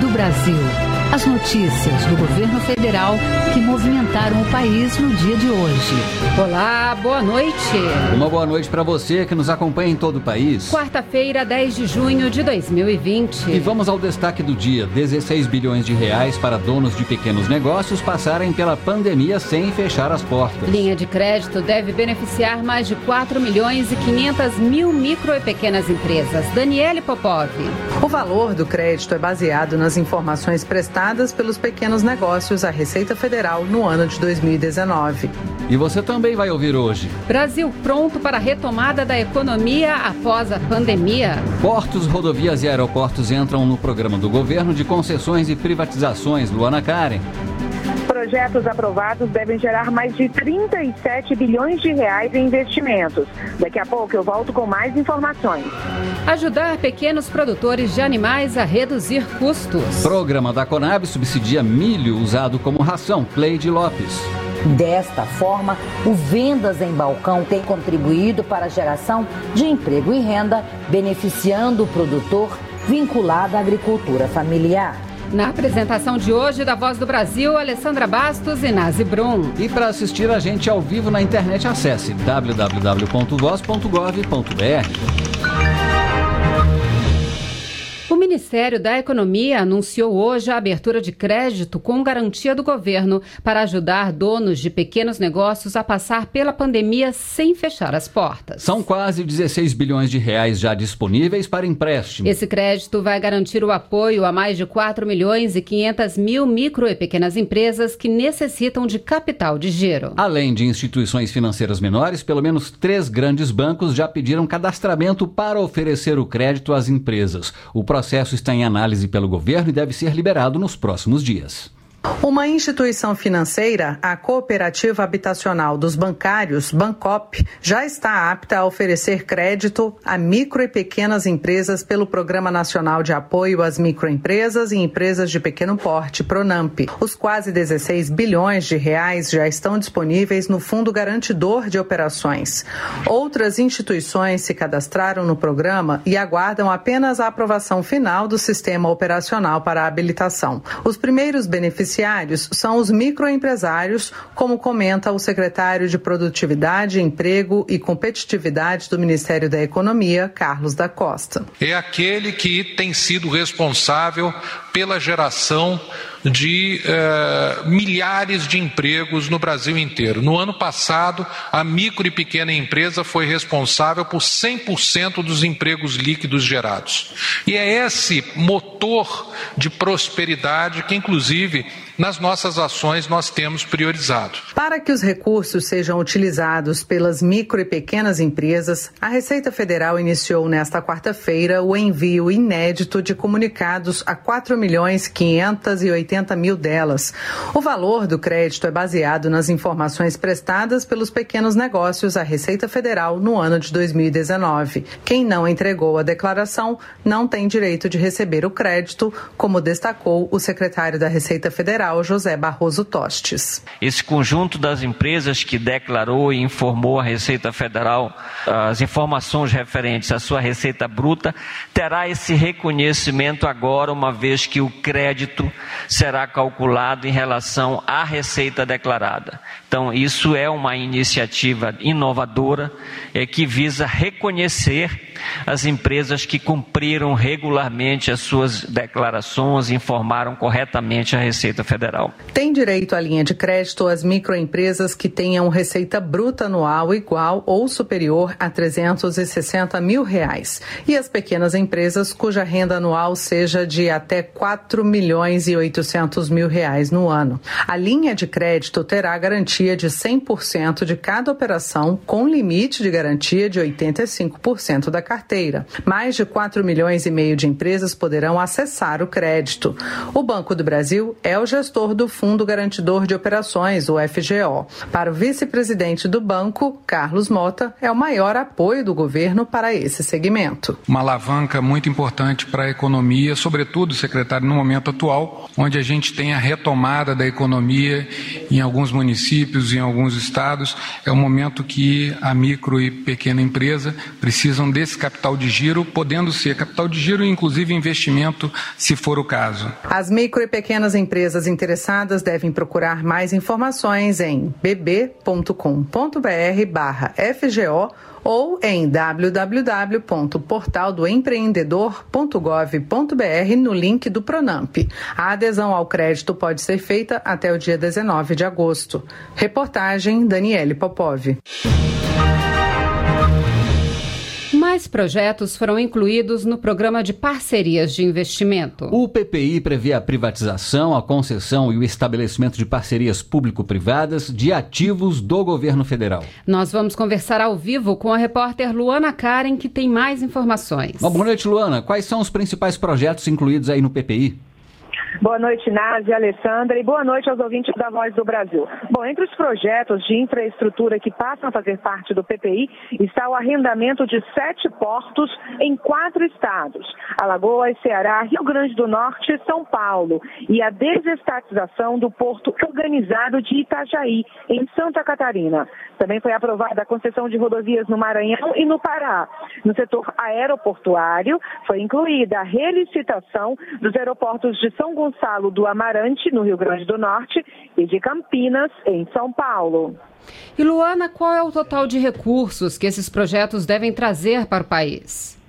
do Brasil. As notícias do governo federal que movimentaram o país no dia de hoje. Olá, boa noite. Uma boa noite para você que nos acompanha em todo o país. Quarta-feira, 10 de junho de 2020. E vamos ao destaque do dia: 16 bilhões de reais para donos de pequenos negócios passarem pela pandemia sem fechar as portas. Linha de crédito deve beneficiar mais de 4 milhões e 500 mil micro e pequenas empresas. Daniele Popov. O valor do crédito é baseado nas informações prestadas pelos pequenos negócios à Receita Federal no ano de 2019. E você também vai ouvir hoje. Brasil pronto para a retomada da economia após a pandemia. Portos, rodovias e aeroportos entram no programa do governo de concessões e privatizações. Luana Karen projetos aprovados devem gerar mais de 37 bilhões de reais em investimentos. Daqui a pouco eu volto com mais informações. Ajudar pequenos produtores de animais a reduzir custos. Programa da Conab subsidia milho usado como ração. Cleide Lopes. Desta forma, o Vendas em Balcão tem contribuído para a geração de emprego e renda, beneficiando o produtor vinculado à agricultura familiar. Na apresentação de hoje da Voz do Brasil, Alessandra Bastos e Nazi Brum. E para assistir a gente ao vivo na internet, acesse www.voz.gov.br. Ministério da Economia anunciou hoje a abertura de crédito com garantia do governo para ajudar donos de pequenos negócios a passar pela pandemia sem fechar as portas. São quase 16 bilhões de reais já disponíveis para empréstimo. Esse crédito vai garantir o apoio a mais de 4 milhões e 500 mil micro e pequenas empresas que necessitam de capital de giro. Além de instituições financeiras menores, pelo menos três grandes bancos já pediram cadastramento para oferecer o crédito às empresas. O processo processo está em análise pelo governo e deve ser liberado nos próximos dias. Uma instituição financeira, a Cooperativa Habitacional dos Bancários, Bancop, já está apta a oferecer crédito a micro e pequenas empresas pelo Programa Nacional de Apoio às Microempresas e Empresas de Pequeno Porte, Pronamp. Os quase 16 bilhões de reais já estão disponíveis no Fundo Garantidor de Operações. Outras instituições se cadastraram no programa e aguardam apenas a aprovação final do sistema operacional para a habilitação. Os primeiros beneficiários beneficiários são os microempresários, como comenta o secretário de Produtividade, Emprego e Competitividade do Ministério da Economia, Carlos da Costa. É aquele que tem sido responsável pela geração de uh, milhares de empregos no Brasil inteiro. No ano passado, a micro e pequena empresa foi responsável por 100% dos empregos líquidos gerados. E é esse motor de prosperidade que, inclusive, nas nossas ações nós temos priorizado. Para que os recursos sejam utilizados pelas micro e pequenas empresas, a Receita Federal iniciou nesta quarta-feira o envio inédito de comunicados a 4 milhões 580 mil delas. O valor do crédito é baseado nas informações prestadas pelos pequenos negócios à Receita Federal no ano de 2019. Quem não entregou a declaração não tem direito de receber o crédito, como destacou o secretário da Receita Federal, José Barroso Tostes. Esse conjunto das empresas que declarou e informou a Receita Federal as informações referentes à sua receita bruta terá esse reconhecimento agora, uma vez que o crédito será calculado em relação à receita declarada. Então, isso é uma iniciativa inovadora é, que visa reconhecer as empresas que cumpriram regularmente as suas declarações e informaram corretamente a Receita Federal. Tem direito à linha de crédito as microempresas que tenham receita bruta anual igual ou superior a 360 mil reais e as pequenas empresas cuja renda anual seja de até 4 milhões e 800 mil reais no ano. A linha de crédito terá garantia de 100% de cada operação com limite de garantia de 85% da carteira. Mais de 4 milhões e meio de empresas poderão acessar o crédito. O Banco do Brasil é o gestor gestor do Fundo Garantidor de Operações, o FGO. Para o vice-presidente do banco, Carlos Mota, é o maior apoio do governo para esse segmento. Uma alavanca muito importante para a economia, sobretudo, secretário, no momento atual, onde a gente tem a retomada da economia em alguns municípios, em alguns estados. É um momento que a micro e pequena empresa precisam desse capital de giro, podendo ser capital de giro e, inclusive, investimento, se for o caso. As micro e pequenas empresas interessadas devem procurar mais informações em bb.com.br/fgo ou em www.portaldoempreendedor.gov.br no link do Pronamp. A adesão ao crédito pode ser feita até o dia 19 de agosto. Reportagem Daniele Popov. Projetos foram incluídos no programa de parcerias de investimento. O PPI prevê a privatização, a concessão e o estabelecimento de parcerias público-privadas de ativos do governo federal. Nós vamos conversar ao vivo com a repórter Luana Karen, que tem mais informações. Bom, boa noite, Luana. Quais são os principais projetos incluídos aí no PPI? Boa noite, Nádia, Alessandra, e boa noite aos ouvintes da Voz do Brasil. Bom, entre os projetos de infraestrutura que passam a fazer parte do PPI está o arrendamento de sete portos em quatro estados: Alagoas, Ceará, Rio Grande do Norte e São Paulo, e a desestatização do porto organizado de Itajaí, em Santa Catarina. Também foi aprovada a concessão de rodovias no Maranhão e no Pará. No setor aeroportuário, foi incluída a relicitação dos aeroportos de São Gonçalo do Amarante, no Rio Grande do Norte, e de Campinas, em São Paulo. E Luana, qual é o total de recursos que esses projetos devem trazer para o país?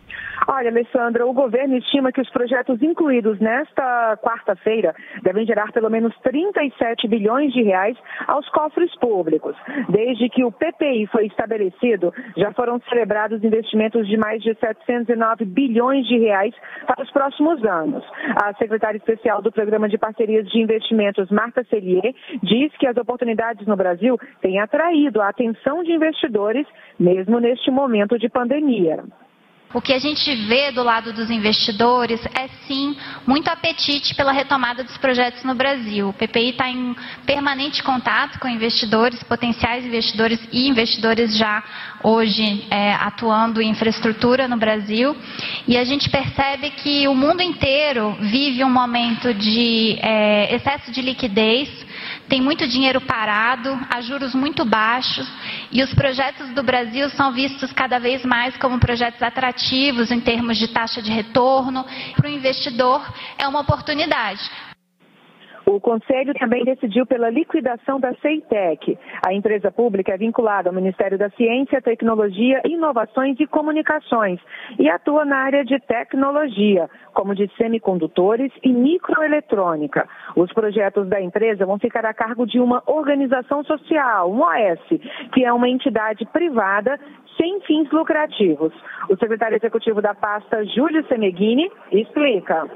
Olha, Alessandra, o governo estima que os projetos incluídos nesta quarta-feira devem gerar pelo menos 37 bilhões de reais aos cofres públicos. Desde que o PPI foi estabelecido, já foram celebrados investimentos de mais de 709 bilhões de reais para os próximos anos. A secretária especial do Programa de Parcerias de Investimentos, Marta Cellier, diz que as oportunidades no Brasil têm atraído a atenção de investidores, mesmo neste momento de pandemia. O que a gente vê do lado dos investidores é sim muito apetite pela retomada dos projetos no Brasil. O PPI está em permanente contato com investidores, potenciais investidores e investidores já hoje é, atuando em infraestrutura no Brasil. E a gente percebe que o mundo inteiro vive um momento de é, excesso de liquidez tem muito dinheiro parado, a juros muito baixos, e os projetos do Brasil são vistos cada vez mais como projetos atrativos em termos de taxa de retorno. Para o investidor, é uma oportunidade. O Conselho também decidiu pela liquidação da CEITEC. A empresa pública é vinculada ao Ministério da Ciência, Tecnologia, Inovações e Comunicações e atua na área de tecnologia, como de semicondutores e microeletrônica. Os projetos da empresa vão ficar a cargo de uma organização social, um OS, que é uma entidade privada sem fins lucrativos. O secretário executivo da pasta, Júlio Semeghini, explica.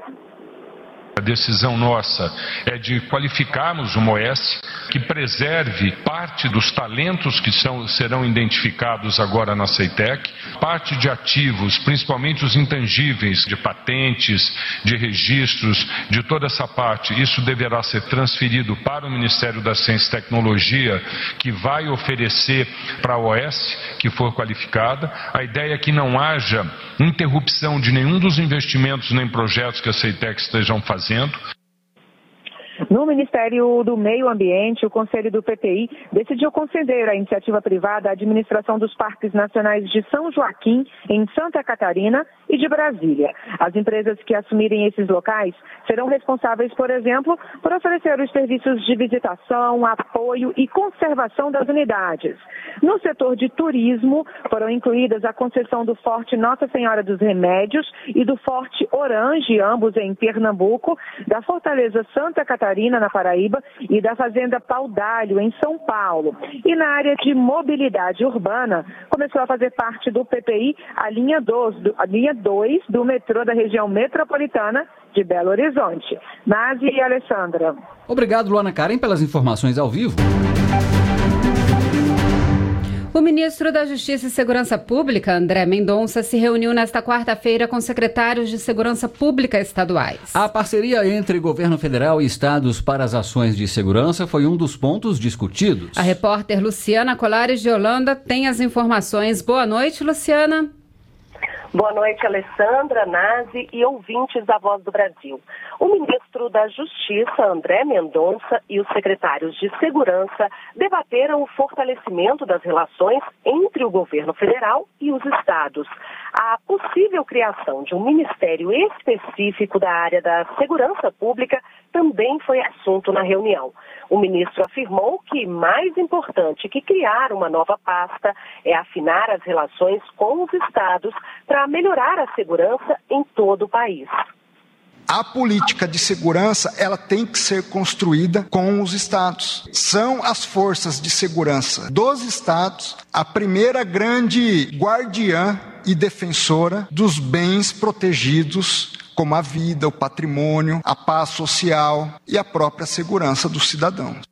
A decisão nossa é de qualificarmos uma OS que preserve parte dos talentos que são, serão identificados agora na CEITEC, parte de ativos, principalmente os intangíveis, de patentes, de registros, de toda essa parte. Isso deverá ser transferido para o Ministério da Ciência e Tecnologia, que vai oferecer para a OS que for qualificada. A ideia é que não haja interrupção de nenhum dos investimentos nem projetos que a CEITEC estejam fazendo fazendo. No Ministério do Meio Ambiente, o Conselho do PPI decidiu conceder à iniciativa privada a administração dos parques nacionais de São Joaquim, em Santa Catarina, e de Brasília. As empresas que assumirem esses locais serão responsáveis, por exemplo, por oferecer os serviços de visitação, apoio e conservação das unidades. No setor de turismo, foram incluídas a concessão do Forte Nossa Senhora dos Remédios e do Forte Orange, ambos em Pernambuco, da Fortaleza Santa Catarina, na Paraíba, e da Fazenda Paudalho, em São Paulo. E na área de mobilidade urbana, começou a fazer parte do PPI a linha 2, a linha 2 do metrô da região metropolitana de Belo Horizonte. Nazi e Alessandra. Obrigado, Luana Karen, pelas informações ao vivo. O ministro da Justiça e Segurança Pública, André Mendonça, se reuniu nesta quarta-feira com secretários de Segurança Pública estaduais. A parceria entre governo federal e estados para as ações de segurança foi um dos pontos discutidos. A repórter Luciana Colares de Holanda tem as informações. Boa noite, Luciana. Boa noite, Alessandra, Nazi e ouvintes da Voz do Brasil. O ministro da Justiça, André Mendonça, e os secretários de Segurança debateram o fortalecimento das relações entre o governo federal e os estados. A possível criação de um ministério específico da área da segurança pública também foi assunto na reunião. O ministro afirmou que mais importante que criar uma nova pasta é afinar as relações com os estados para melhorar a segurança em todo o país. A política de segurança, ela tem que ser construída com os estados. São as forças de segurança dos estados a primeira grande guardiã e defensora dos bens protegidos como a vida, o patrimônio, a paz social e a própria segurança dos cidadãos.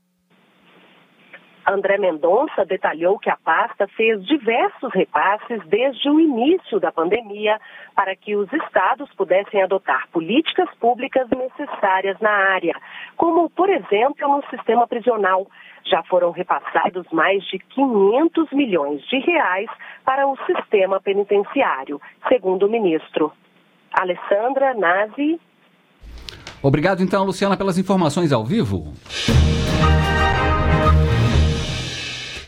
André Mendonça detalhou que a pasta fez diversos repasses desde o início da pandemia para que os estados pudessem adotar políticas públicas necessárias na área, como, por exemplo, no sistema prisional. Já foram repassados mais de 500 milhões de reais para o sistema penitenciário, segundo o ministro. Alessandra Nazi. Obrigado, então, Luciana, pelas informações ao vivo.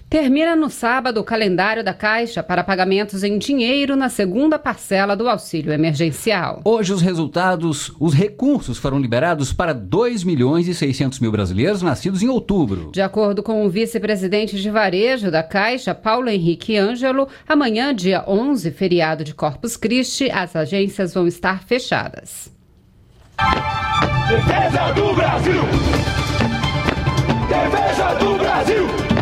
Termina no sábado o calendário da Caixa para pagamentos em dinheiro na segunda parcela do auxílio emergencial. Hoje os resultados, os recursos foram liberados para 2 milhões e 600 mil brasileiros nascidos em outubro. De acordo com o vice-presidente de varejo da Caixa, Paulo Henrique Ângelo, amanhã, dia 11, feriado de Corpus Christi, as agências vão estar fechadas. Defesa do Brasil! Defesa do Brasil!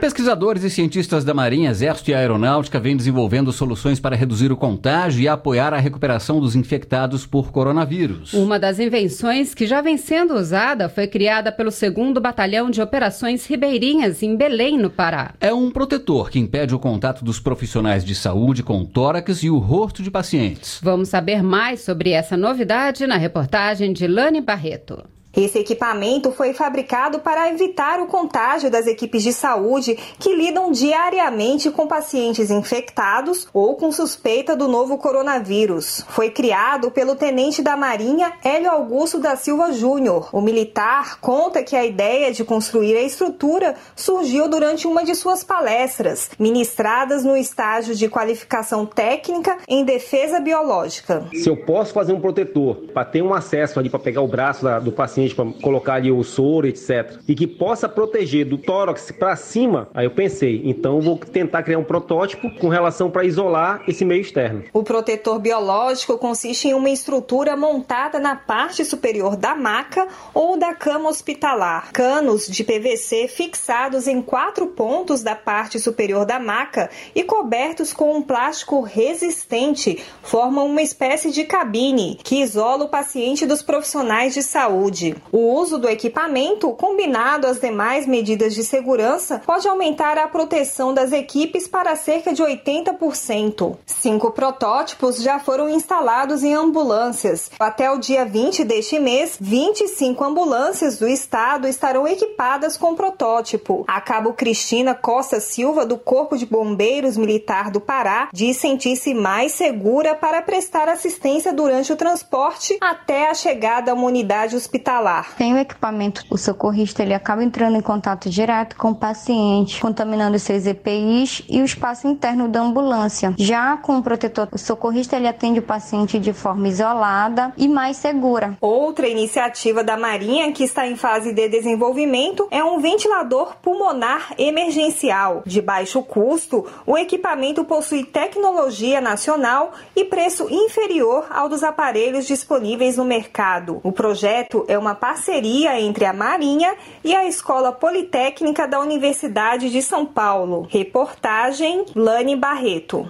Pesquisadores e cientistas da Marinha, Exército e Aeronáutica vêm desenvolvendo soluções para reduzir o contágio e apoiar a recuperação dos infectados por coronavírus. Uma das invenções que já vem sendo usada foi criada pelo 2 Batalhão de Operações Ribeirinhas, em Belém, no Pará. É um protetor que impede o contato dos profissionais de saúde com o tórax e o rosto de pacientes. Vamos saber mais sobre essa novidade na reportagem de Lani Barreto. Esse equipamento foi fabricado para evitar o contágio das equipes de saúde que lidam diariamente com pacientes infectados ou com suspeita do novo coronavírus. Foi criado pelo tenente da Marinha Hélio Augusto da Silva Júnior. O militar conta que a ideia de construir a estrutura surgiu durante uma de suas palestras, ministradas no estágio de qualificação técnica em defesa biológica. Se eu posso fazer um protetor para ter um acesso ali para pegar o braço do paciente paciente para colocar ali o soro, etc. E que possa proteger do tórax para cima, aí eu pensei, então vou tentar criar um protótipo com relação para isolar esse meio externo. O protetor biológico consiste em uma estrutura montada na parte superior da maca ou da cama hospitalar. Canos de PVC fixados em quatro pontos da parte superior da maca e cobertos com um plástico resistente formam uma espécie de cabine que isola o paciente dos profissionais de saúde. O uso do equipamento, combinado às demais medidas de segurança, pode aumentar a proteção das equipes para cerca de 80%. Cinco protótipos já foram instalados em ambulâncias. Até o dia 20 deste mês, 25 ambulâncias do estado estarão equipadas com protótipo. A cabo Cristina Costa Silva, do Corpo de Bombeiros Militar do Pará, diz sentir-se mais segura para prestar assistência durante o transporte até a chegada a uma unidade hospitalar hospitalar. Tem o equipamento, o socorrista ele acaba entrando em contato direto com o paciente, contaminando seus EPIs e o espaço interno da ambulância. Já com o protetor, o socorrista ele atende o paciente de forma isolada e mais segura. Outra iniciativa da Marinha que está em fase de desenvolvimento é um ventilador pulmonar emergencial. De baixo custo, o equipamento possui tecnologia nacional e preço inferior ao dos aparelhos disponíveis no mercado. O projeto é uma parceria entre a Marinha e a Escola Politécnica da Universidade de São Paulo. Reportagem Lani Barreto.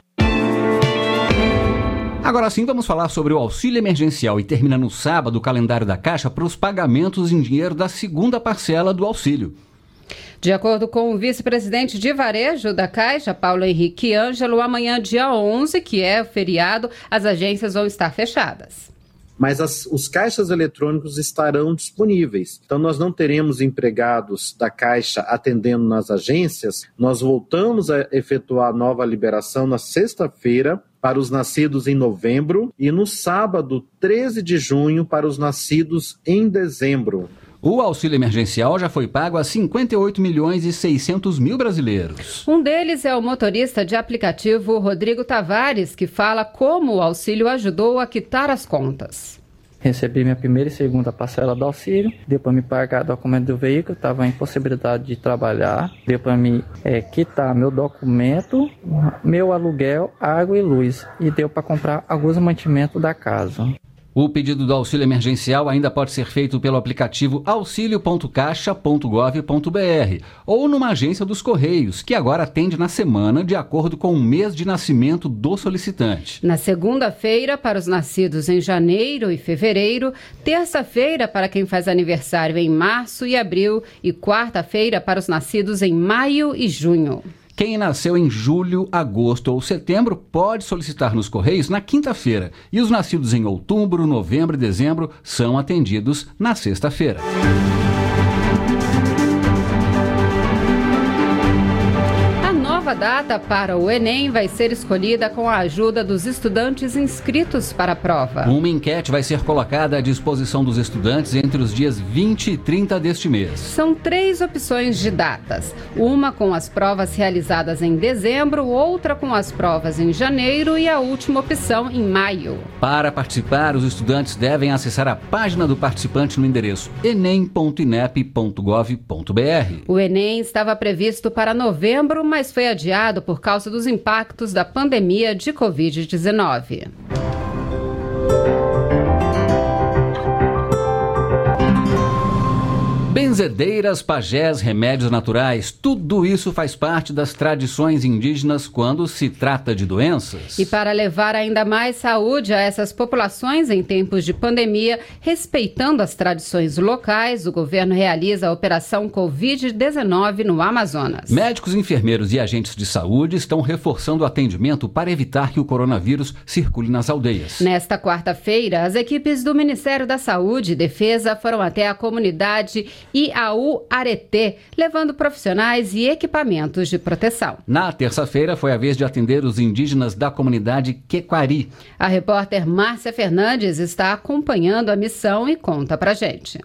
Agora sim, vamos falar sobre o auxílio emergencial e termina no sábado o calendário da Caixa para os pagamentos em dinheiro da segunda parcela do auxílio. De acordo com o vice-presidente de varejo da Caixa, Paulo Henrique Ângelo, amanhã, dia 11, que é o feriado, as agências vão estar fechadas mas as, os caixas eletrônicos estarão disponíveis. Então, nós não teremos empregados da Caixa atendendo nas agências, nós voltamos a efetuar nova liberação na sexta-feira. Para os nascidos em novembro e no sábado 13 de junho para os nascidos em dezembro. O auxílio emergencial já foi pago a 58 milhões e 600 mil brasileiros. Um deles é o motorista de aplicativo Rodrigo Tavares, que fala como o auxílio ajudou a quitar as contas. Recebi minha primeira e segunda parcela do auxílio, deu para me pagar o documento do veículo, estava em possibilidade de trabalhar, deu para me é, quitar meu documento, meu aluguel, água e luz, e deu para comprar alguns mantimentos da casa. O pedido do auxílio emergencial ainda pode ser feito pelo aplicativo auxilio.caixa.gov.br ou numa agência dos Correios, que agora atende na semana de acordo com o mês de nascimento do solicitante. Na segunda-feira, para os nascidos em janeiro e fevereiro, terça-feira, para quem faz aniversário em março e abril, e quarta-feira, para os nascidos em maio e junho. Quem nasceu em julho, agosto ou setembro pode solicitar nos Correios na quinta-feira. E os nascidos em outubro, novembro e dezembro são atendidos na sexta-feira. Data para o Enem vai ser escolhida com a ajuda dos estudantes inscritos para a prova. Uma enquete vai ser colocada à disposição dos estudantes entre os dias 20 e 30 deste mês. São três opções de datas: uma com as provas realizadas em dezembro, outra com as provas em janeiro e a última opção em maio. Para participar, os estudantes devem acessar a página do participante no endereço enem.inep.gov.br. O Enem estava previsto para novembro, mas foi adiado por causa dos impactos da pandemia de Covid-19. Benzedeiras, pajés, remédios naturais, tudo isso faz parte das tradições indígenas quando se trata de doenças. E para levar ainda mais saúde a essas populações em tempos de pandemia, respeitando as tradições locais, o governo realiza a Operação Covid-19 no Amazonas. Médicos, enfermeiros e agentes de saúde estão reforçando o atendimento para evitar que o coronavírus circule nas aldeias. Nesta quarta-feira, as equipes do Ministério da Saúde e Defesa foram até a comunidade e a UARETê, levando profissionais e equipamentos de proteção. Na terça-feira foi a vez de atender os indígenas da comunidade Quequari. A repórter Márcia Fernandes está acompanhando a missão e conta pra gente.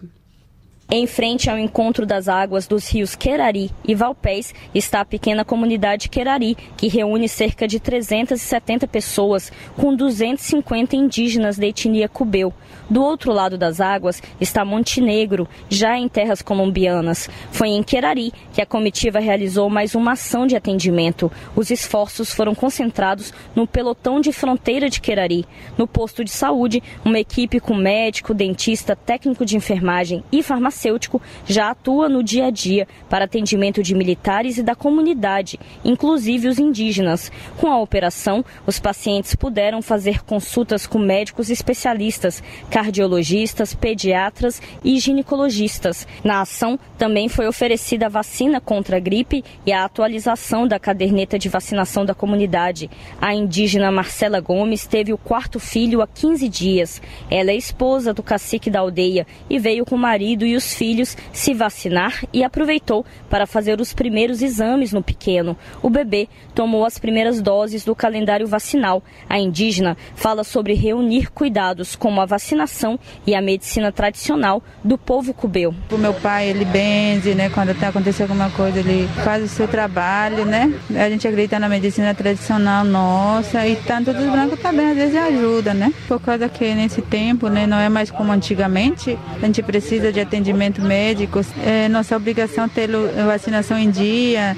Em frente ao encontro das águas dos rios Querari e Valpés está a pequena comunidade Querari, que reúne cerca de 370 pessoas, com 250 indígenas da etnia cubeu. Do outro lado das águas está Montenegro, já em terras colombianas. Foi em Querari que a comitiva realizou mais uma ação de atendimento. Os esforços foram concentrados no pelotão de fronteira de Querari. No posto de saúde, uma equipe com médico, dentista, técnico de enfermagem e farmacêutico farmacêutico já atua no dia a dia para atendimento de militares e da comunidade, inclusive os indígenas. Com a operação, os pacientes puderam fazer consultas com médicos especialistas, cardiologistas, pediatras e ginecologistas. Na ação, também foi oferecida a vacina contra a gripe e a atualização da caderneta de vacinação da comunidade. A indígena Marcela Gomes teve o quarto filho há 15 dias. Ela é esposa do cacique da aldeia e veio com o marido e os filhos se vacinar e aproveitou para fazer os primeiros exames no pequeno. O bebê tomou as primeiras doses do calendário vacinal. A indígena fala sobre reunir cuidados como a vacinação e a medicina tradicional do povo cubeu. O meu pai, ele benze, né? Quando acontecer alguma coisa, ele faz o seu trabalho, né? A gente acredita na medicina tradicional nossa e tanto dos brancos também às vezes ajuda, né? Por causa que nesse tempo, né, não é mais como antigamente, a gente precisa de atendimento atendimento médico, é nossa obrigação ter vacinação em dia.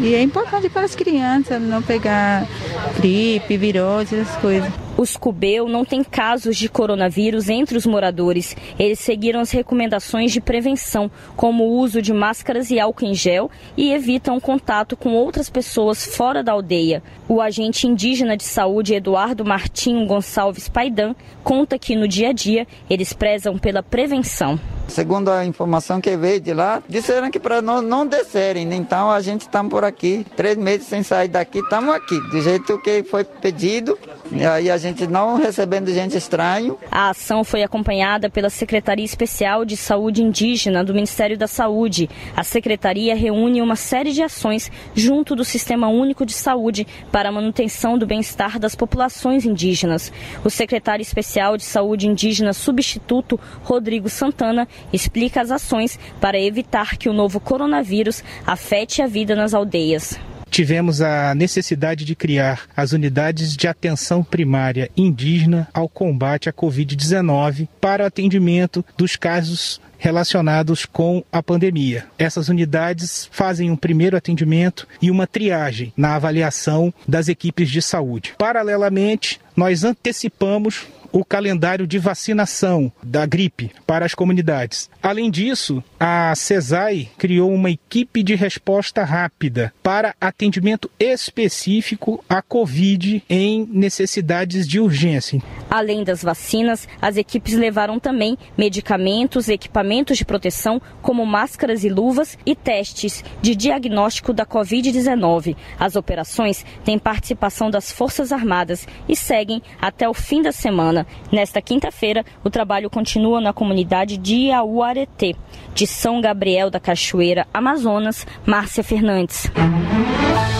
E é importante para as crianças não pegar gripe, virose, essas coisas. Os Cubeu não têm casos de coronavírus entre os moradores. Eles seguiram as recomendações de prevenção, como o uso de máscaras e álcool em gel, e evitam contato com outras pessoas fora da aldeia. O agente indígena de saúde Eduardo Martinho Gonçalves Paidan conta que no dia a dia eles prezam pela prevenção. Segundo a informação que veio de lá, disseram que para nós não descerem. Então a gente está por aqui, três meses sem sair daqui, estamos aqui, do jeito que foi pedido. E aí a gente não recebendo gente estranho. A ação foi acompanhada pela Secretaria Especial de Saúde Indígena do Ministério da Saúde. A secretaria reúne uma série de ações junto do Sistema Único de Saúde para a manutenção do bem-estar das populações indígenas. O secretário especial de Saúde Indígena substituto Rodrigo Santana explica as ações para evitar que o novo coronavírus afete a vida nas aldeias tivemos a necessidade de criar as unidades de atenção primária indígena ao combate à Covid-19 para o atendimento dos casos relacionados com a pandemia. Essas unidades fazem um primeiro atendimento e uma triagem na avaliação das equipes de saúde. Paralelamente, nós antecipamos o calendário de vacinação da gripe para as comunidades. Além disso, a CESAI criou uma equipe de resposta rápida para atendimento específico à Covid em necessidades de urgência. Além das vacinas, as equipes levaram também medicamentos, equipamentos de proteção, como máscaras e luvas, e testes de diagnóstico da Covid-19. As operações têm participação das Forças Armadas e seguem até o fim da semana. Nesta quinta-feira, o trabalho continua na comunidade de De São Gabriel da Cachoeira, Amazonas, Márcia Fernandes.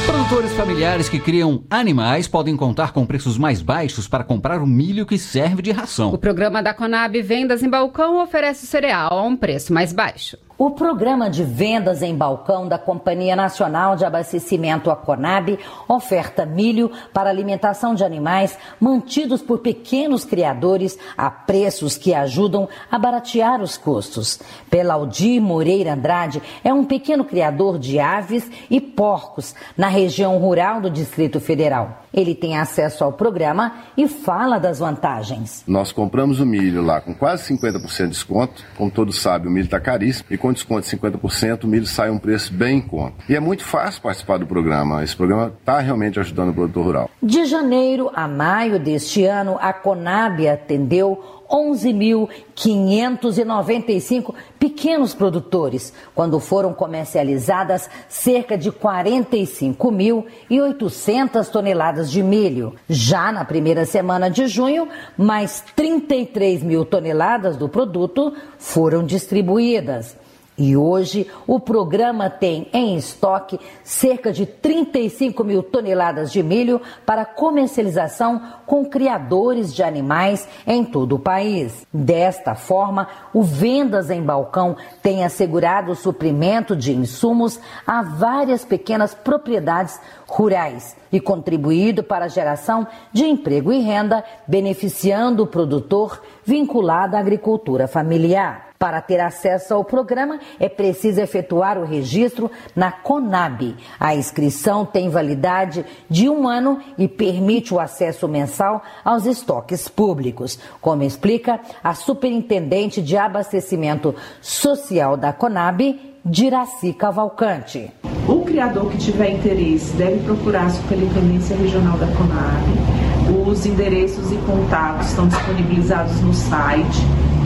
Produtores familiares que criam animais podem contar com preços mais baixos para comprar o milho que serve de ração. O programa da Conab Vendas em Balcão oferece cereal a um preço mais baixo. O programa de vendas em balcão da Companhia Nacional de Abastecimento, a Conab, oferta milho para alimentação de animais mantidos por pequenos criadores a preços que ajudam a baratear os custos. Pelaldir Moreira Andrade é um pequeno criador de aves e porcos na região rural do Distrito Federal. Ele tem acesso ao programa e fala das vantagens. Nós compramos o milho lá com quase 50% de desconto. Como todos sabem, o milho está caríssimo. E com desconto de 50%, o milho sai a um preço bem em conta. E é muito fácil participar do programa. Esse programa está realmente ajudando o produtor rural. De janeiro a maio deste ano, a Conab atendeu 11.595 pequenos produtores, quando foram comercializadas cerca de 45.800 toneladas de milho. Já na primeira semana de junho, mais 33 mil toneladas do produto foram distribuídas. E hoje o programa tem em estoque cerca de 35 mil toneladas de milho para comercialização com criadores de animais em todo o país. Desta forma, o Vendas em Balcão tem assegurado o suprimento de insumos a várias pequenas propriedades rurais e contribuído para a geração de emprego e renda, beneficiando o produtor vinculado à agricultura familiar. Para ter acesso ao programa, é preciso efetuar o registro na CONAB. A inscrição tem validade de um ano e permite o acesso mensal aos estoques públicos, como explica a superintendente de abastecimento social da CONAB, Diraci Cavalcante. O criador que tiver interesse deve procurar a Superintendência Regional da CONAB. Os endereços e contatos estão disponibilizados no site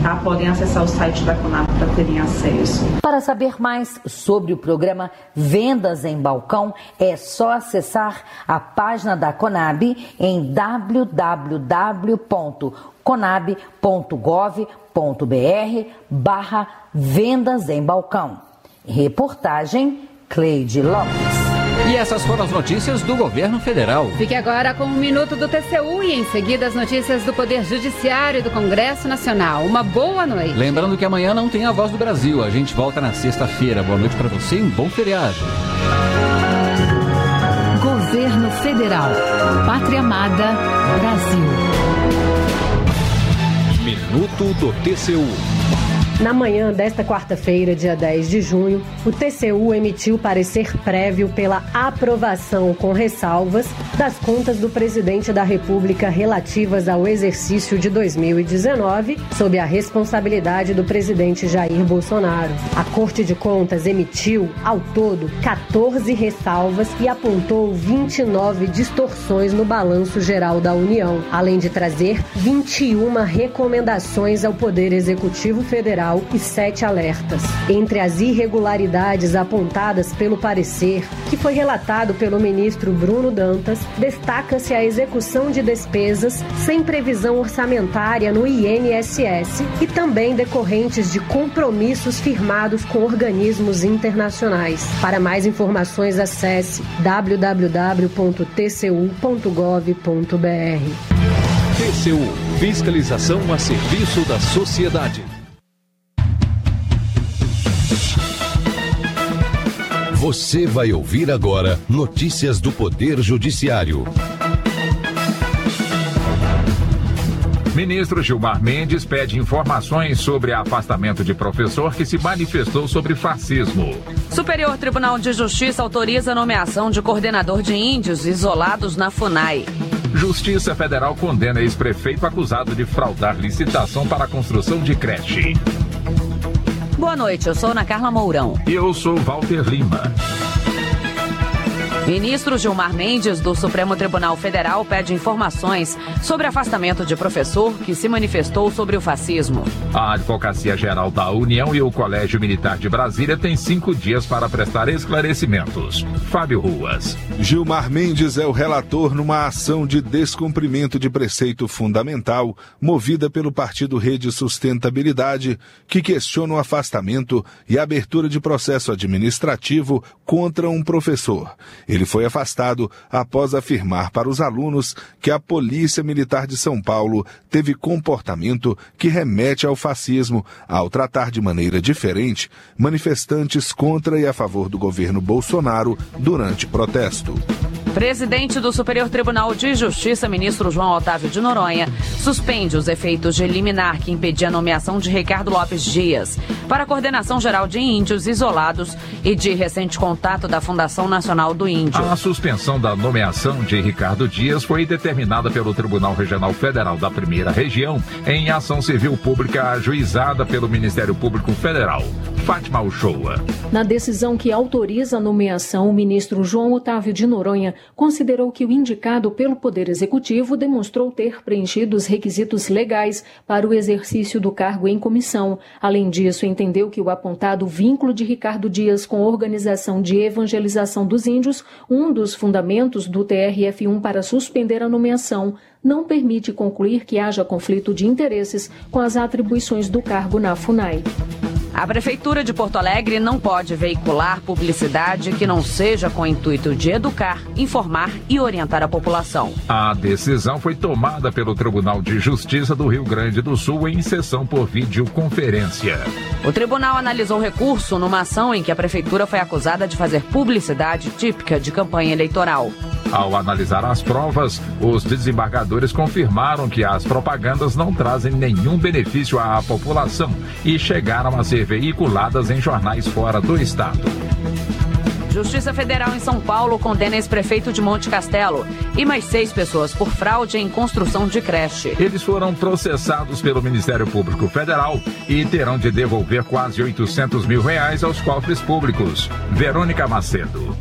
tá? Podem acessar o site da Conab para terem acesso. Para saber mais sobre o programa Vendas em Balcão, é só acessar a página da Conab em www.conab.gov.br barra Vendas em Balcão. Reportagem Cleide Lopes. E essas foram as notícias do governo federal. Fique agora com um minuto do TCU e em seguida as notícias do Poder Judiciário e do Congresso Nacional. Uma boa noite. Lembrando que amanhã não tem a Voz do Brasil. A gente volta na sexta-feira. Boa noite para você e um bom feriado. Governo Federal. Pátria Amada. Brasil. Minuto do TCU. Na manhã desta quarta-feira, dia 10 de junho, o TCU emitiu parecer prévio pela aprovação com ressalvas das contas do presidente da República relativas ao exercício de 2019, sob a responsabilidade do presidente Jair Bolsonaro. A Corte de Contas emitiu, ao todo, 14 ressalvas e apontou 29 distorções no balanço geral da União, além de trazer 21 recomendações ao Poder Executivo Federal e sete alertas. Entre as irregularidades apontadas pelo parecer, que foi relatado pelo ministro Bruno Dantas, destaca-se a execução de despesas sem previsão orçamentária no INSS e também decorrentes de compromissos firmados com organismos internacionais. Para mais informações, acesse www.tcu.gov.br. TCU Fiscalização a serviço da sociedade. Você vai ouvir agora notícias do Poder Judiciário. Ministro Gilmar Mendes pede informações sobre afastamento de professor que se manifestou sobre fascismo. Superior Tribunal de Justiça autoriza a nomeação de coordenador de índios isolados na FUNAI. Justiça Federal condena ex-prefeito acusado de fraudar licitação para a construção de creche. Boa noite, eu sou Ana Carla Mourão. E eu sou Walter Lima. Ministro Gilmar Mendes, do Supremo Tribunal Federal, pede informações sobre afastamento de professor que se manifestou sobre o fascismo. A Advocacia Geral da União e o Colégio Militar de Brasília têm cinco dias para prestar esclarecimentos. Fábio Ruas. Gilmar Mendes é o relator numa ação de descumprimento de preceito fundamental movida pelo Partido Rede Sustentabilidade, que questiona o afastamento e a abertura de processo administrativo contra um professor. Ele foi afastado após afirmar para os alunos que a Polícia Militar de São Paulo teve comportamento que remete ao fascismo ao tratar de maneira diferente manifestantes contra e a favor do governo Bolsonaro durante protesto. Presidente do Superior Tribunal de Justiça, ministro João Otávio de Noronha, suspende os efeitos de liminar que impedia a nomeação de Ricardo Lopes Dias para a Coordenação Geral de Índios Isolados e de recente contato da Fundação Nacional do Índio. A suspensão da nomeação de Ricardo Dias foi determinada pelo Tribunal Regional Federal da Primeira Região em ação civil pública ajuizada pelo Ministério Público Federal. Fátima Uchoa. Na decisão que autoriza a nomeação, o ministro João Otávio de Noronha considerou que o indicado pelo Poder Executivo demonstrou ter preenchido os requisitos legais para o exercício do cargo em comissão. Além disso, entendeu que o apontado vínculo de Ricardo Dias com a Organização de Evangelização dos Índios, um dos fundamentos do TRF1 para suspender a nomeação, não permite concluir que haja conflito de interesses com as atribuições do cargo na FUNAI. A Prefeitura de Porto Alegre não pode veicular publicidade que não seja com o intuito de educar, informar e orientar a população. A decisão foi tomada pelo Tribunal de Justiça do Rio Grande do Sul em sessão por videoconferência. O tribunal analisou recurso numa ação em que a Prefeitura foi acusada de fazer publicidade típica de campanha eleitoral. Ao analisar as provas, os desembargadores confirmaram que as propagandas não trazem nenhum benefício à população e chegaram a ser veiculadas em jornais fora do estado. Justiça Federal em São Paulo condena ex-prefeito de Monte Castelo e mais seis pessoas por fraude em construção de creche. Eles foram processados pelo Ministério Público Federal e terão de devolver quase 800 mil reais aos cofres públicos. Verônica Macedo.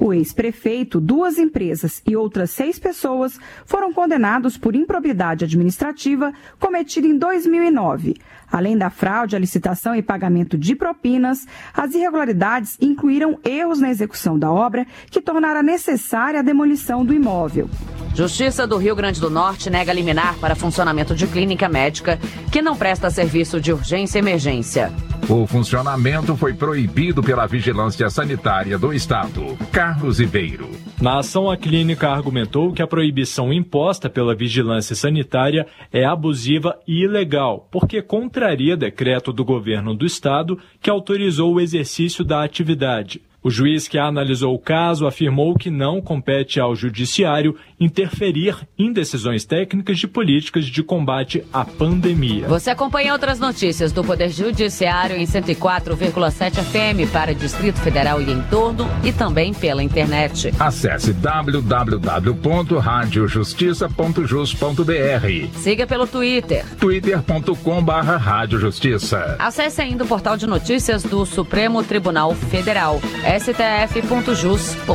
O ex-prefeito, duas empresas e outras seis pessoas foram condenados por improbidade administrativa cometida em 2009. Além da fraude à licitação e pagamento de propinas, as irregularidades incluíram erros na execução da obra que tornaram necessária a demolição do imóvel. Justiça do Rio Grande do Norte nega liminar para funcionamento de clínica médica que não presta serviço de urgência e emergência. O funcionamento foi proibido pela Vigilância Sanitária do Estado. Carlos Ribeiro. Na ação, a clínica argumentou que a proibição imposta pela Vigilância Sanitária é abusiva e ilegal, porque contraria decreto do governo do estado que autorizou o exercício da atividade. O juiz que analisou o caso afirmou que não compete ao judiciário interferir em decisões técnicas de políticas de combate à pandemia. Você acompanha outras notícias do Poder Judiciário em 104,7 FM para Distrito Federal e em torno e também pela internet. Acesse www.radiojustiça.jus.br. Siga pelo Twitter. twitter.com/radiojustiça. Acesse ainda o portal de notícias do Supremo Tribunal Federal stf.jus.br.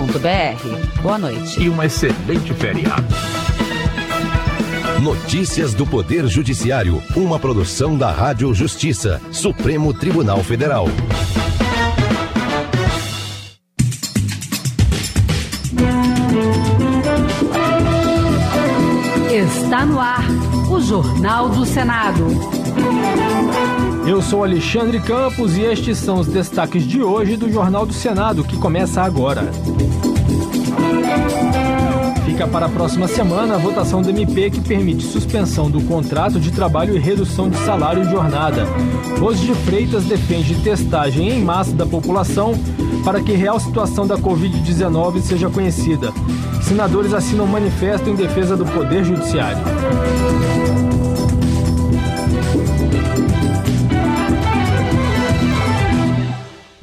Boa noite. E um excelente feriado. Notícias do Poder Judiciário, uma produção da Rádio Justiça, Supremo Tribunal Federal. Está no ar o Jornal do Senado. Eu sou Alexandre Campos e estes são os destaques de hoje do Jornal do Senado, que começa agora. Fica para a próxima semana a votação do MP que permite suspensão do contrato de trabalho e redução de salário e jornada. Rose de Freitas defende testagem em massa da população para que real situação da Covid-19 seja conhecida. Senadores assinam manifesto em defesa do Poder Judiciário.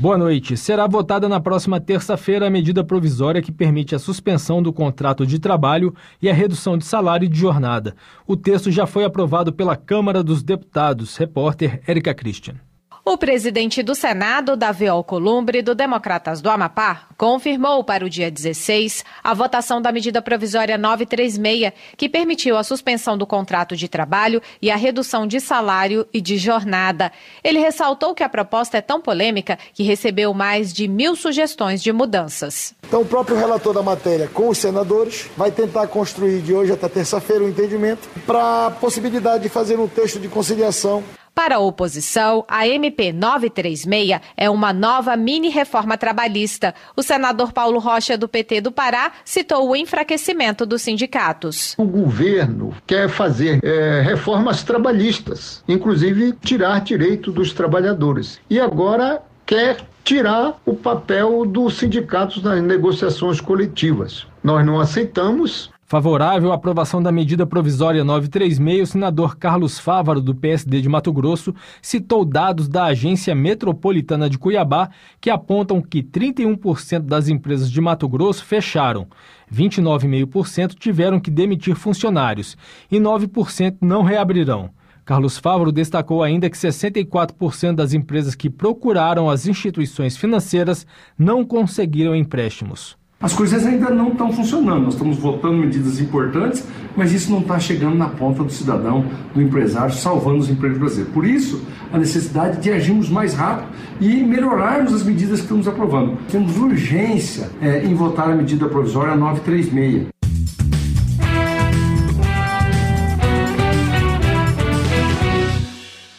Boa noite. Será votada na próxima terça-feira a medida provisória que permite a suspensão do contrato de trabalho e a redução de salário e de jornada. O texto já foi aprovado pela Câmara dos Deputados. Repórter Érica Christian. O presidente do Senado, Davi Alcolumbre, do Democratas do Amapá, confirmou para o dia 16 a votação da medida provisória 936, que permitiu a suspensão do contrato de trabalho e a redução de salário e de jornada. Ele ressaltou que a proposta é tão polêmica que recebeu mais de mil sugestões de mudanças. Então, o próprio relator da matéria, com os senadores, vai tentar construir de hoje até terça-feira o um entendimento para a possibilidade de fazer um texto de conciliação para a oposição, a MP 936 é uma nova mini-reforma trabalhista. O senador Paulo Rocha, do PT do Pará, citou o enfraquecimento dos sindicatos. O governo quer fazer é, reformas trabalhistas, inclusive tirar direito dos trabalhadores. E agora quer tirar o papel dos sindicatos nas negociações coletivas. Nós não aceitamos Favorável à aprovação da medida provisória 936, o senador Carlos Fávaro, do PSD de Mato Grosso, citou dados da Agência Metropolitana de Cuiabá que apontam que 31% das empresas de Mato Grosso fecharam, 29,5% tiveram que demitir funcionários e 9% não reabrirão. Carlos Fávaro destacou ainda que 64% das empresas que procuraram as instituições financeiras não conseguiram empréstimos as coisas ainda não estão funcionando. Nós estamos votando medidas importantes, mas isso não está chegando na ponta do cidadão, do empresário, salvando os empregos brasileiros. Por isso, a necessidade de agirmos mais rápido e melhorarmos as medidas que estamos aprovando. Temos urgência é, em votar a medida provisória 936.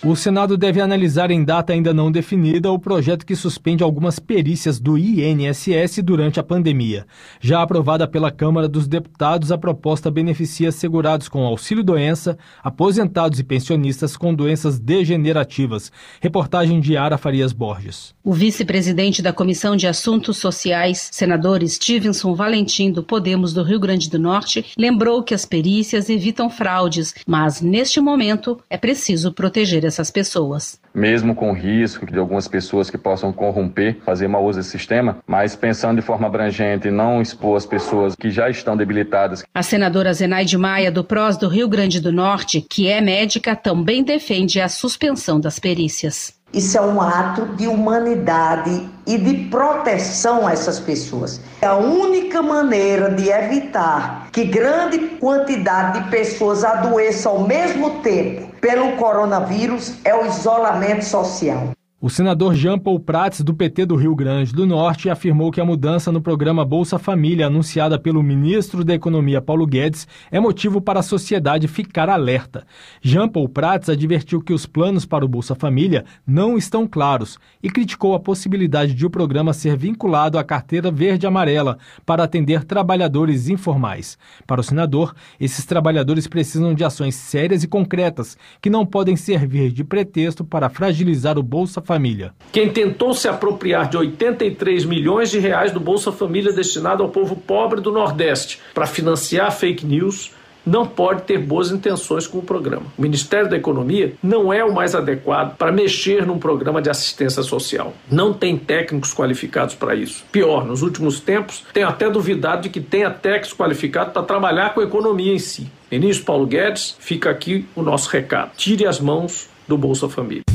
O Senado deve analisar em data ainda não definida o projeto que suspende algumas perícias do INSS durante a pandemia. Já aprovada pela Câmara dos Deputados, a proposta beneficia segurados com auxílio-doença, aposentados e pensionistas com doenças degenerativas. Reportagem de Ara Farias Borges. O vice-presidente da Comissão de Assuntos Sociais, senador Stevenson Valentim, do Podemos do Rio Grande do Norte, lembrou que as perícias evitam fraudes, mas neste momento é preciso proteger dessas pessoas. Mesmo com o risco de algumas pessoas que possam corromper, fazer mau uso desse sistema, mas pensando de forma abrangente e não expor as pessoas que já estão debilitadas. A senadora Zenaide Maia, do PROS do Rio Grande do Norte, que é médica, também defende a suspensão das perícias. Isso é um ato de humanidade e de proteção a essas pessoas. É a única maneira de evitar que grande quantidade de pessoas adoeçam ao mesmo tempo pelo coronavírus é o isolamento social. O senador Jean Paul Prats, do PT do Rio Grande do Norte, afirmou que a mudança no programa Bolsa Família, anunciada pelo ministro da Economia Paulo Guedes, é motivo para a sociedade ficar alerta. Jean Paul Prats advertiu que os planos para o Bolsa Família não estão claros e criticou a possibilidade de o programa ser vinculado à carteira verde-amarela para atender trabalhadores informais. Para o senador, esses trabalhadores precisam de ações sérias e concretas que não podem servir de pretexto para fragilizar o Bolsa Família Família. Quem tentou se apropriar de 83 milhões de reais do Bolsa Família destinado ao povo pobre do Nordeste para financiar fake news não pode ter boas intenções com o programa. O Ministério da Economia não é o mais adequado para mexer num programa de assistência social. Não tem técnicos qualificados para isso. Pior, nos últimos tempos, tenho até duvidado de que tenha técnicos qualificados para trabalhar com a economia em si. Ministro Paulo Guedes, fica aqui o nosso recado. Tire as mãos do Bolsa Família.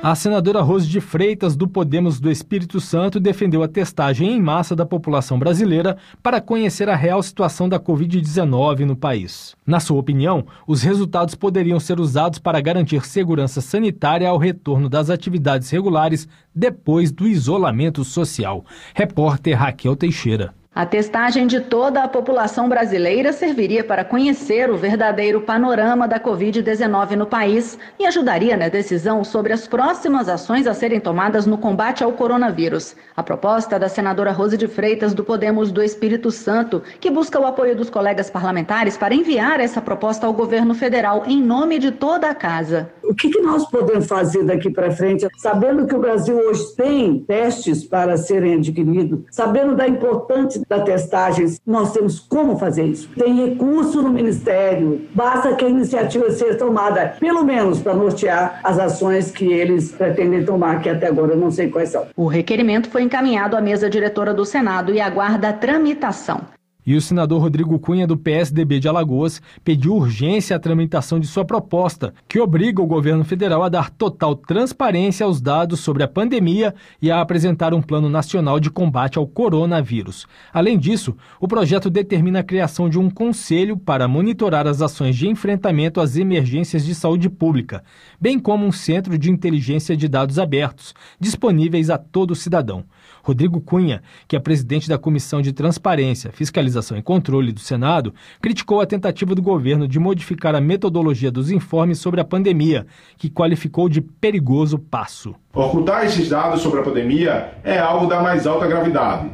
A senadora Rose de Freitas, do Podemos do Espírito Santo, defendeu a testagem em massa da população brasileira para conhecer a real situação da Covid-19 no país. Na sua opinião, os resultados poderiam ser usados para garantir segurança sanitária ao retorno das atividades regulares depois do isolamento social. Repórter Raquel Teixeira. A testagem de toda a população brasileira serviria para conhecer o verdadeiro panorama da Covid-19 no país e ajudaria na decisão sobre as próximas ações a serem tomadas no combate ao coronavírus. A proposta da senadora Rose de Freitas, do Podemos do Espírito Santo, que busca o apoio dos colegas parlamentares para enviar essa proposta ao governo federal em nome de toda a casa. O que, nós podemos fazer daqui para frente, sabendo que o Brasil hoje tem testes para serem adquiridos, sabendo da importância da testagem, nós temos como fazer isso. Tem recurso no Ministério, basta que a iniciativa seja tomada, pelo menos para nortear as ações que eles pretendem tomar, que até agora eu não sei quais são. O requerimento foi encaminhado à mesa diretora do Senado e aguarda a tramitação. E o senador Rodrigo Cunha, do PSDB de Alagoas, pediu urgência à tramitação de sua proposta, que obriga o governo federal a dar total transparência aos dados sobre a pandemia e a apresentar um plano nacional de combate ao coronavírus. Além disso, o projeto determina a criação de um conselho para monitorar as ações de enfrentamento às emergências de saúde pública, bem como um centro de inteligência de dados abertos, disponíveis a todo cidadão. Rodrigo Cunha, que é presidente da Comissão de Transparência, Fiscalização e Controle do Senado, criticou a tentativa do governo de modificar a metodologia dos informes sobre a pandemia, que qualificou de perigoso passo. Ocultar esses dados sobre a pandemia é algo da mais alta gravidade.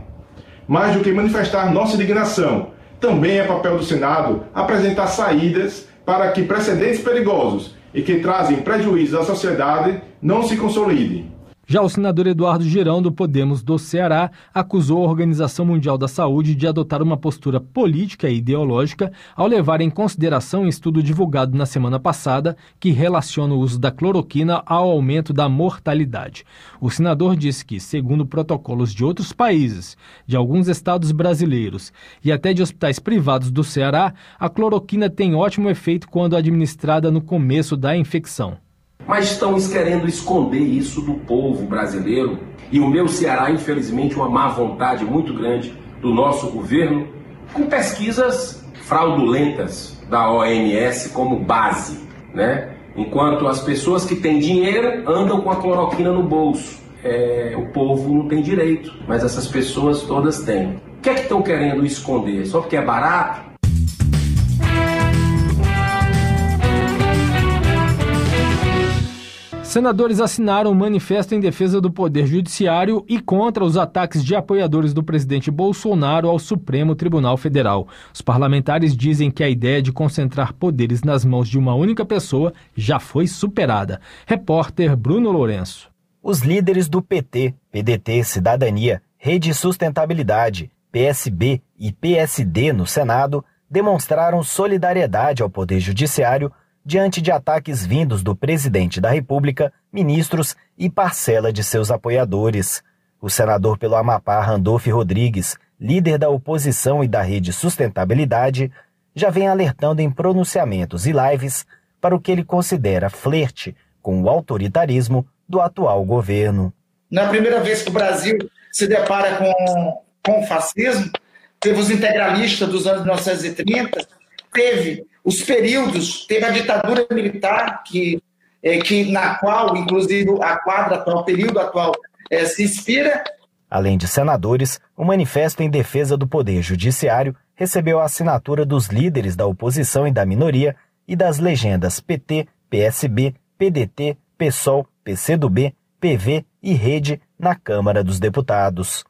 Mais do que manifestar nossa indignação, também é papel do Senado apresentar saídas para que precedentes perigosos e que trazem prejuízos à sociedade não se consolidem. Já o senador Eduardo Girão, do Podemos do Ceará, acusou a Organização Mundial da Saúde de adotar uma postura política e ideológica ao levar em consideração um estudo divulgado na semana passada que relaciona o uso da cloroquina ao aumento da mortalidade. O senador disse que, segundo protocolos de outros países, de alguns estados brasileiros e até de hospitais privados do Ceará, a cloroquina tem ótimo efeito quando administrada no começo da infecção mas estamos querendo esconder isso do povo brasileiro. E o meu Ceará, infelizmente, uma má vontade muito grande do nosso governo, com pesquisas fraudulentas da OMS como base, né? Enquanto as pessoas que têm dinheiro andam com a cloroquina no bolso. É, o povo não tem direito, mas essas pessoas todas têm. O que é que estão querendo esconder? Só porque é barato? Senadores assinaram um manifesto em defesa do Poder Judiciário e contra os ataques de apoiadores do presidente Bolsonaro ao Supremo Tribunal Federal. Os parlamentares dizem que a ideia de concentrar poderes nas mãos de uma única pessoa já foi superada. Repórter Bruno Lourenço. Os líderes do PT, PDT, Cidadania, Rede Sustentabilidade, PSB e PSD no Senado demonstraram solidariedade ao Poder Judiciário diante de ataques vindos do presidente da República, ministros e parcela de seus apoiadores. O senador pelo Amapá, Randolph Rodrigues, líder da oposição e da Rede Sustentabilidade, já vem alertando em pronunciamentos e lives para o que ele considera flerte com o autoritarismo do atual governo. Não é a primeira vez que o Brasil se depara com, com o fascismo. Teve os integralistas dos anos 1930, teve os períodos, teve a ditadura militar, que, é, que, na qual, inclusive, a quadra atual, o período atual, é, se inspira. Além de senadores, o manifesto em defesa do Poder Judiciário recebeu a assinatura dos líderes da oposição e da minoria e das legendas PT, PSB, PDT, PSOL, PCdoB, PV e Rede na Câmara dos Deputados.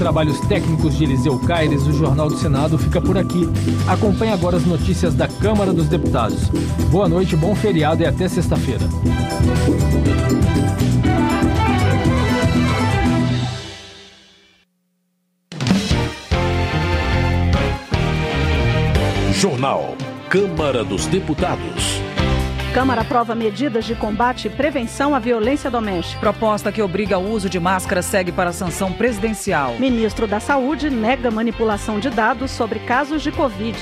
Trabalhos técnicos de Eliseu Caires, o Jornal do Senado fica por aqui. Acompanhe agora as notícias da Câmara dos Deputados. Boa noite, bom feriado e até sexta-feira. Jornal Câmara dos Deputados. Câmara aprova medidas de combate e prevenção à violência doméstica. Proposta que obriga o uso de máscara segue para a sanção presidencial. Ministro da Saúde nega manipulação de dados sobre casos de Covid.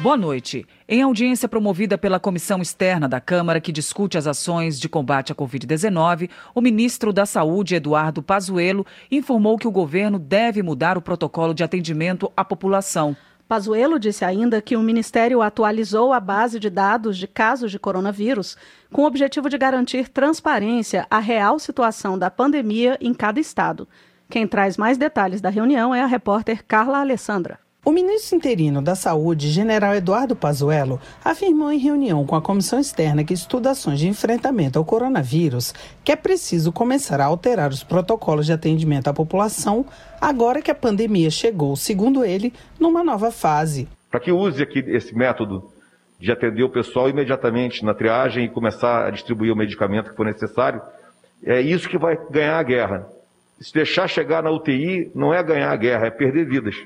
Boa noite. Em audiência promovida pela comissão externa da Câmara que discute as ações de combate à Covid-19, o ministro da Saúde, Eduardo Pazuello, informou que o governo deve mudar o protocolo de atendimento à população. Pazuello disse ainda que o Ministério atualizou a base de dados de casos de coronavírus com o objetivo de garantir transparência à real situação da pandemia em cada estado. Quem traz mais detalhes da reunião é a repórter Carla Alessandra. O ministro interino da Saúde, general Eduardo Pazuello, afirmou em reunião com a comissão externa que estuda ações de enfrentamento ao coronavírus que é preciso começar a alterar os protocolos de atendimento à população agora que a pandemia chegou, segundo ele, numa nova fase. Para que use aqui esse método de atender o pessoal imediatamente na triagem e começar a distribuir o medicamento que for necessário, é isso que vai ganhar a guerra. Se deixar chegar na UTI, não é ganhar a guerra, é perder vidas.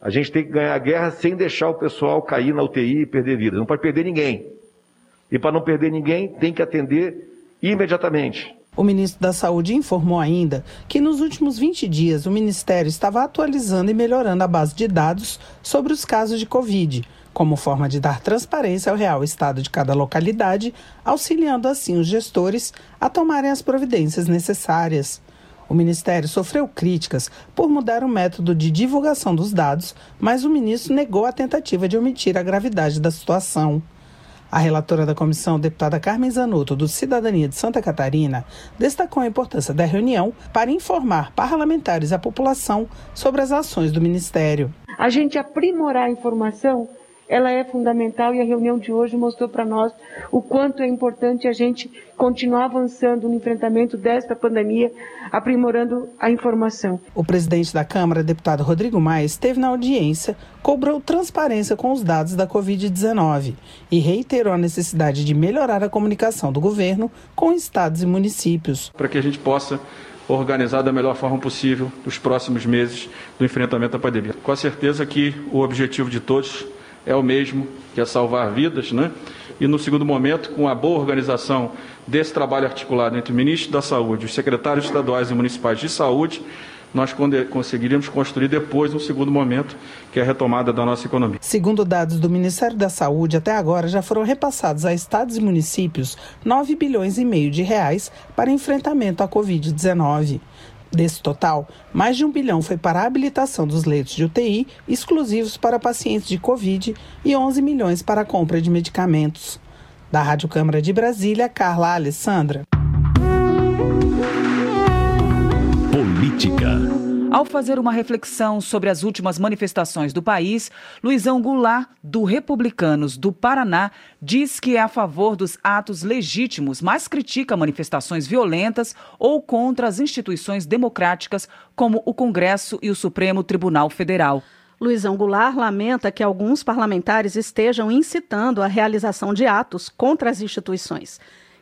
A gente tem que ganhar a guerra sem deixar o pessoal cair na UTI e perder vida. Não pode perder ninguém. E para não perder ninguém, tem que atender imediatamente. O ministro da Saúde informou ainda que nos últimos 20 dias o ministério estava atualizando e melhorando a base de dados sobre os casos de Covid, como forma de dar transparência ao real estado de cada localidade, auxiliando assim os gestores a tomarem as providências necessárias. O Ministério sofreu críticas por mudar o método de divulgação dos dados, mas o ministro negou a tentativa de omitir a gravidade da situação. A relatora da comissão, deputada Carmen Zanotto, do Cidadania de Santa Catarina, destacou a importância da reunião para informar parlamentares e a população sobre as ações do Ministério. A gente aprimorar a informação ela é fundamental e a reunião de hoje mostrou para nós o quanto é importante a gente continuar avançando no enfrentamento desta pandemia, aprimorando a informação. O presidente da Câmara, deputado Rodrigo Maia, esteve na audiência, cobrou transparência com os dados da Covid-19 e reiterou a necessidade de melhorar a comunicação do governo com estados e municípios. Para que a gente possa organizar da melhor forma possível os próximos meses do enfrentamento à pandemia. Com a certeza que o objetivo de todos é o mesmo, que é salvar vidas, né? E no segundo momento, com a boa organização desse trabalho articulado entre o ministro da Saúde, os secretários estaduais e municipais de saúde, nós conseguiríamos construir depois um segundo momento, que é a retomada da nossa economia. Segundo dados do Ministério da Saúde, até agora já foram repassados a estados e municípios 9 bilhões e meio de reais para enfrentamento à Covid-19. Desse total, mais de um bilhão foi para a habilitação dos leitos de UTI exclusivos para pacientes de Covid e 11 milhões para a compra de medicamentos. Da Rádio Câmara de Brasília, Carla Alessandra. Política. Ao fazer uma reflexão sobre as últimas manifestações do país, Luizão Goulart, do Republicanos do Paraná, diz que é a favor dos atos legítimos, mas critica manifestações violentas ou contra as instituições democráticas, como o Congresso e o Supremo Tribunal Federal. Luizão Goulart lamenta que alguns parlamentares estejam incitando a realização de atos contra as instituições.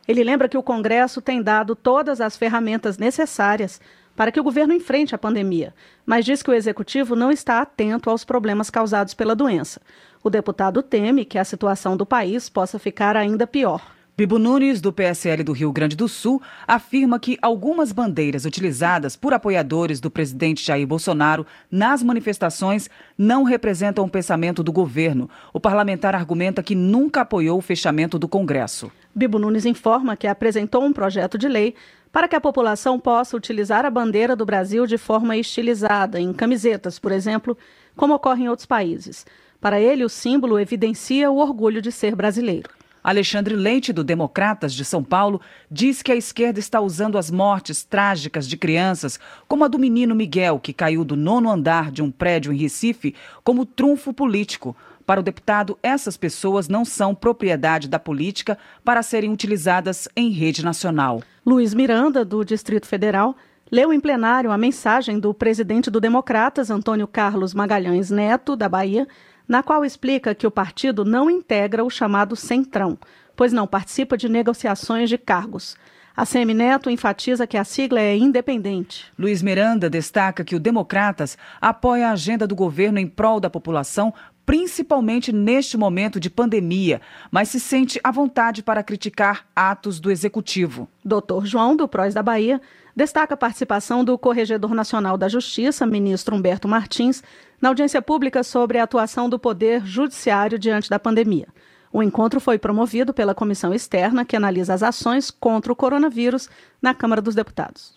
Ele lembra que o Congresso tem dado todas as ferramentas necessárias para que o governo enfrente a pandemia, mas diz que o executivo não está atento aos problemas causados pela doença. O deputado teme que a situação do país possa ficar ainda pior. Bibo Nunes, do PSL do Rio Grande do Sul, afirma que algumas bandeiras utilizadas por apoiadores do presidente Jair Bolsonaro nas manifestações não representam o pensamento do governo. O parlamentar argumenta que nunca apoiou o fechamento do Congresso. Bibo Nunes informa que apresentou um projeto de lei para que a população possa utilizar a bandeira do Brasil de forma estilizada, em camisetas, por exemplo, como ocorre em outros países. Para ele, o símbolo evidencia o orgulho de ser brasileiro. Alexandre Leite, do Democratas de São Paulo, diz que a esquerda está usando as mortes trágicas de crianças, como a do menino Miguel, que caiu do nono andar de um prédio em Recife, como trunfo político. Para o deputado, essas pessoas não são propriedade da política para serem utilizadas em rede nacional. Luiz Miranda, do Distrito Federal, leu em plenário a mensagem do presidente do Democratas, Antônio Carlos Magalhães Neto, da Bahia, na qual explica que o partido não integra o chamado Centrão, pois não participa de negociações de cargos. A CM Neto enfatiza que a sigla é independente. Luiz Miranda destaca que o Democratas apoia a agenda do governo em prol da população, principalmente neste momento de pandemia, mas se sente à vontade para criticar atos do executivo. Doutor João, do Prós da Bahia, destaca a participação do Corregedor Nacional da Justiça, ministro Humberto Martins, na audiência pública sobre a atuação do Poder Judiciário diante da pandemia. O encontro foi promovido pela comissão externa que analisa as ações contra o coronavírus na Câmara dos Deputados.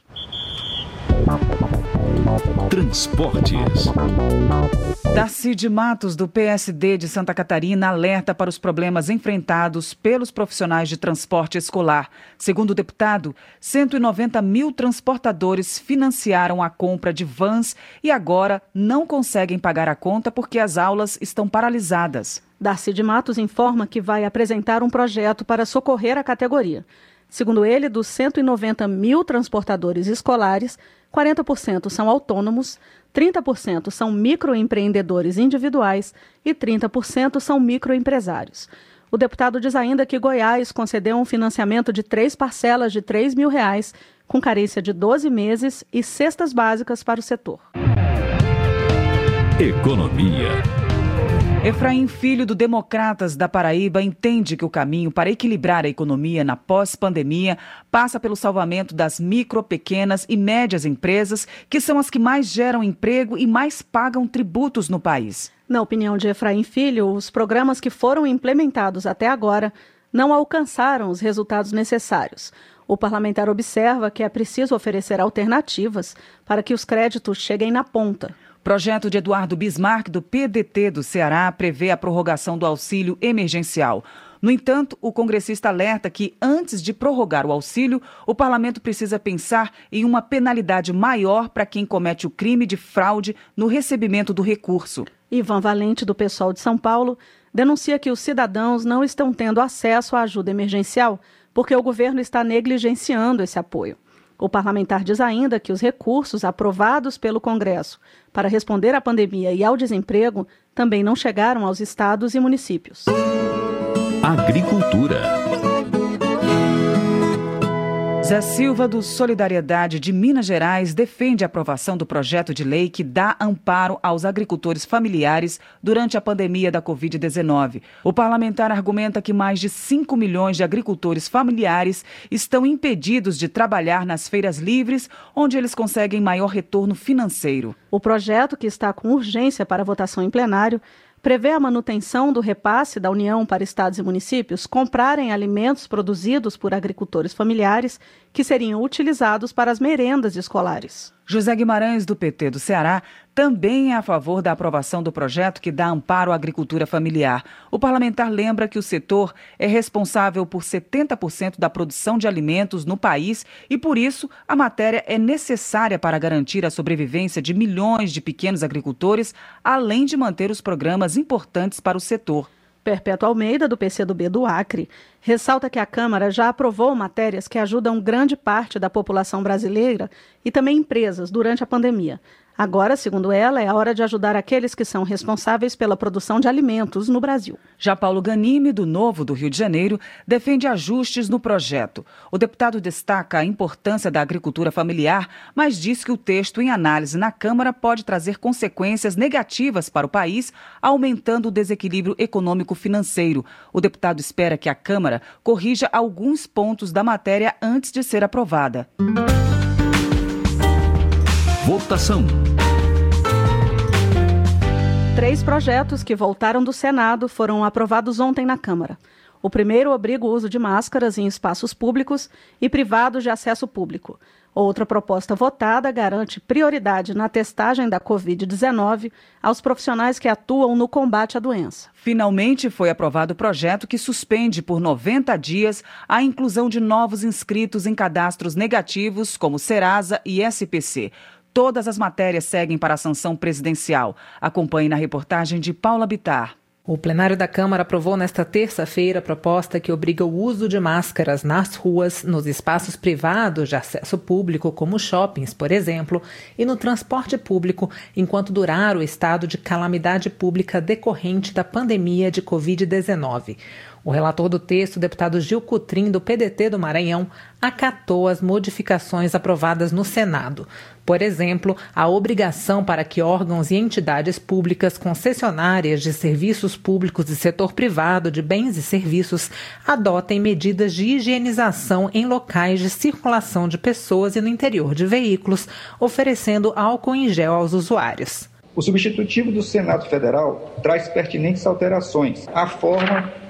Transportes. Darcy de Matos, do PSD de Santa Catarina, alerta para os problemas enfrentados pelos profissionais de transporte escolar. Segundo o deputado, 190 mil transportadores financiaram a compra de vans e agora não conseguem pagar a conta porque as aulas estão paralisadas. Darcy de Matos informa que vai apresentar um projeto para socorrer a categoria. Segundo ele, dos 190 mil transportadores escolares, 40% são autônomos, 30% são microempreendedores individuais e 30% são microempresários. O deputado diz ainda que Goiás concedeu um financiamento de três parcelas de 3 mil reais, com carência de 12 meses e cestas básicas para o setor. Economia. Efraim Filho, do Democratas da Paraíba, entende que o caminho para equilibrar a economia na pós-pandemia passa pelo salvamento das micro, pequenas e médias empresas, que são as que mais geram emprego e mais pagam tributos no país. Na opinião de Efraim Filho, os programas que foram implementados até agora não alcançaram os resultados necessários. O parlamentar observa que é preciso oferecer alternativas para que os créditos cheguem na ponta. Projeto de Eduardo Bismarck, do PDT do Ceará, prevê a prorrogação do auxílio emergencial. No entanto, o congressista alerta que, antes de prorrogar o auxílio, o parlamento precisa pensar em uma penalidade maior para quem comete o crime de fraude no recebimento do recurso. Ivan Valente, do Pessoal de São Paulo, denuncia que os cidadãos não estão tendo acesso à ajuda emergencial porque o governo está negligenciando esse apoio. O parlamentar diz ainda que os recursos aprovados pelo Congresso para responder à pandemia e ao desemprego também não chegaram aos estados e municípios. Agricultura. Zé Silva, do Solidariedade de Minas Gerais, defende a aprovação do projeto de lei que dá amparo aos agricultores familiares durante a pandemia da Covid-19. O parlamentar argumenta que mais de 5 milhões de agricultores familiares estão impedidos de trabalhar nas feiras livres, onde eles conseguem maior retorno financeiro. O projeto, que está com urgência para votação em plenário, prevê a manutenção do repasse da União para estados e municípios comprarem alimentos produzidos por agricultores familiares que seriam utilizados para as merendas escolares. José Guimarães, do PT do Ceará, também é a favor da aprovação do projeto que dá amparo à agricultura familiar. O parlamentar lembra que o setor é responsável por 70% da produção de alimentos no país e, por isso, a matéria é necessária para garantir a sobrevivência de milhões de pequenos agricultores, além de manter os programas importantes para o setor. Perpétuo Almeida, do PCdoB do Acre, ressalta que a Câmara já aprovou matérias que ajudam grande parte da população brasileira e também empresas durante a pandemia. Agora, segundo ela, é a hora de ajudar aqueles que são responsáveis pela produção de alimentos no Brasil. Já Paulo Ganime, do Novo do Rio de Janeiro, defende ajustes no projeto. O deputado destaca a importância da agricultura familiar, mas diz que o texto em análise na Câmara pode trazer consequências negativas para o país, aumentando o desequilíbrio econômico-financeiro. O deputado espera que a Câmara corrija alguns pontos da matéria antes de ser aprovada. Votação. Três projetos que voltaram do Senado foram aprovados ontem na Câmara. O primeiro obriga o uso de máscaras em espaços públicos e privados de acesso público. Outra proposta votada garante prioridade na testagem da Covid-19 aos profissionais que atuam no combate à doença. Finalmente foi aprovado o projeto que suspende por 90 dias a inclusão de novos inscritos em cadastros negativos, como Serasa e SPC. Todas as matérias seguem para a sanção presidencial. Acompanhe na reportagem de Paula Bitar. O plenário da Câmara aprovou nesta terça-feira a proposta que obriga o uso de máscaras nas ruas, nos espaços privados de acesso público, como shoppings, por exemplo, e no transporte público, enquanto durar o estado de calamidade pública decorrente da pandemia de Covid-19. O relator do texto, deputado Gil Cutrim, do PDT do Maranhão, acatou as modificações aprovadas no Senado. Por exemplo, a obrigação para que órgãos e entidades públicas concessionárias de serviços públicos e setor privado de bens e serviços adotem medidas de higienização em locais de circulação de pessoas e no interior de veículos, oferecendo álcool em gel aos usuários. O substitutivo do Senado Federal traz pertinentes alterações à forma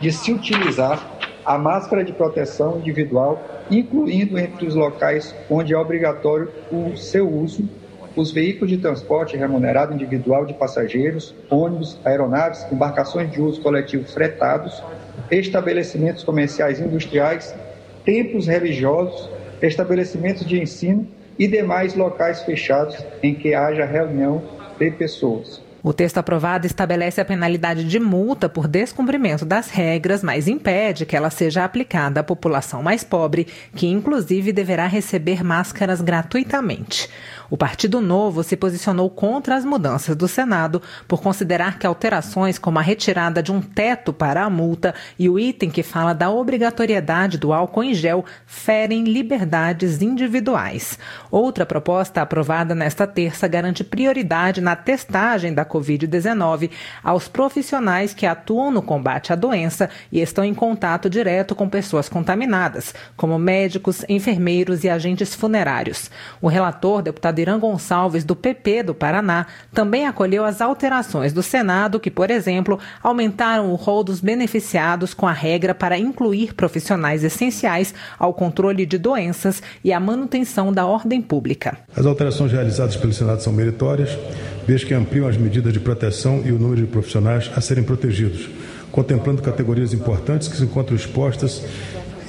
de se utilizar a máscara de proteção individual, incluindo entre os locais onde é obrigatório o seu uso os veículos de transporte remunerado individual de passageiros, ônibus, aeronaves, embarcações de uso coletivo fretados, estabelecimentos comerciais industriais, templos religiosos, estabelecimentos de ensino e demais locais fechados em que haja reunião de pessoas. O texto aprovado estabelece a penalidade de multa por descumprimento das regras, mas impede que ela seja aplicada à população mais pobre, que inclusive deverá receber máscaras gratuitamente. O Partido Novo se posicionou contra as mudanças do Senado por considerar que alterações como a retirada de um teto para a multa e o item que fala da obrigatoriedade do álcool em gel ferem liberdades individuais. Outra proposta aprovada nesta terça garante prioridade na testagem da Covid-19 aos profissionais que atuam no combate à doença e estão em contato direto com pessoas contaminadas, como médicos, enfermeiros e agentes funerários. O relator, deputado Irã Gonçalves, do PP do Paraná, também acolheu as alterações do Senado, que, por exemplo, aumentaram o rol dos beneficiados com a regra para incluir profissionais essenciais ao controle de doenças e à manutenção da ordem pública. As alterações realizadas pelo Senado são meritórias desde que ampliam as medidas de proteção e o número de profissionais a serem protegidos, contemplando categorias importantes que se encontram expostas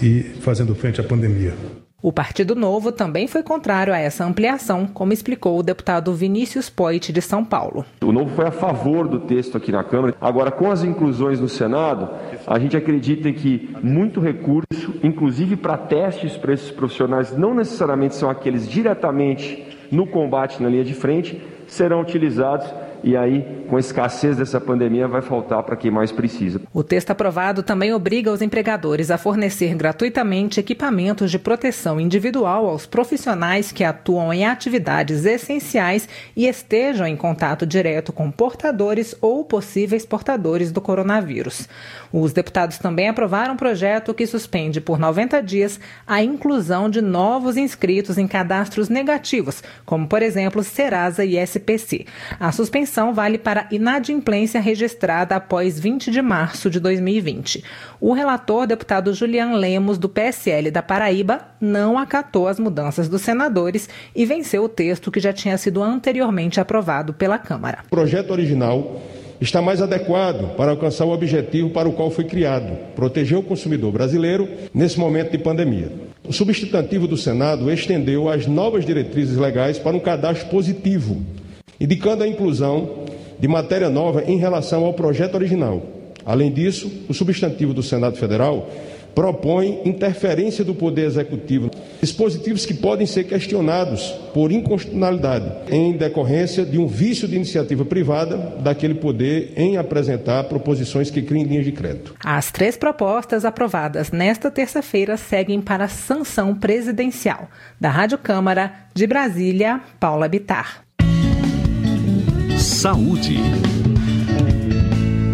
e fazendo frente à pandemia. O Partido Novo também foi contrário a essa ampliação, como explicou o deputado Vinícius Poit, de São Paulo. O Novo foi a favor do texto aqui na Câmara. Agora, com as inclusões no Senado, a gente acredita que muito recurso, inclusive para testes para esses profissionais, não necessariamente são aqueles diretamente no combate na linha de frente, serão utilizados e aí, com a escassez dessa pandemia, vai faltar para quem mais precisa. O texto aprovado também obriga os empregadores a fornecer gratuitamente equipamentos de proteção individual aos profissionais que atuam em atividades essenciais e estejam em contato direto com portadores ou possíveis portadores do coronavírus. Os deputados também aprovaram um projeto que suspende por 90 dias a inclusão de novos inscritos em cadastros negativos, como, por exemplo, Serasa e SPC. A suspensão vale para inadimplência registrada após 20 de março de 2020. O relator, deputado Julian Lemos, do PSL da Paraíba, não acatou as mudanças dos senadores e venceu o texto que já tinha sido anteriormente aprovado pela Câmara. O projeto original está mais adequado para alcançar o objetivo para o qual foi criado, proteger o consumidor brasileiro nesse momento de pandemia. O substantivo do Senado estendeu as novas diretrizes legais para um cadastro positivo indicando a inclusão de matéria nova em relação ao projeto original. Além disso, o substantivo do Senado Federal propõe interferência do Poder Executivo, dispositivos que podem ser questionados por inconstitucionalidade, em decorrência de um vício de iniciativa privada daquele poder em apresentar proposições que criem linhas de crédito. As três propostas aprovadas nesta terça-feira seguem para sanção presidencial. Da Rádio Câmara, de Brasília, Paula Bitar. Saúde.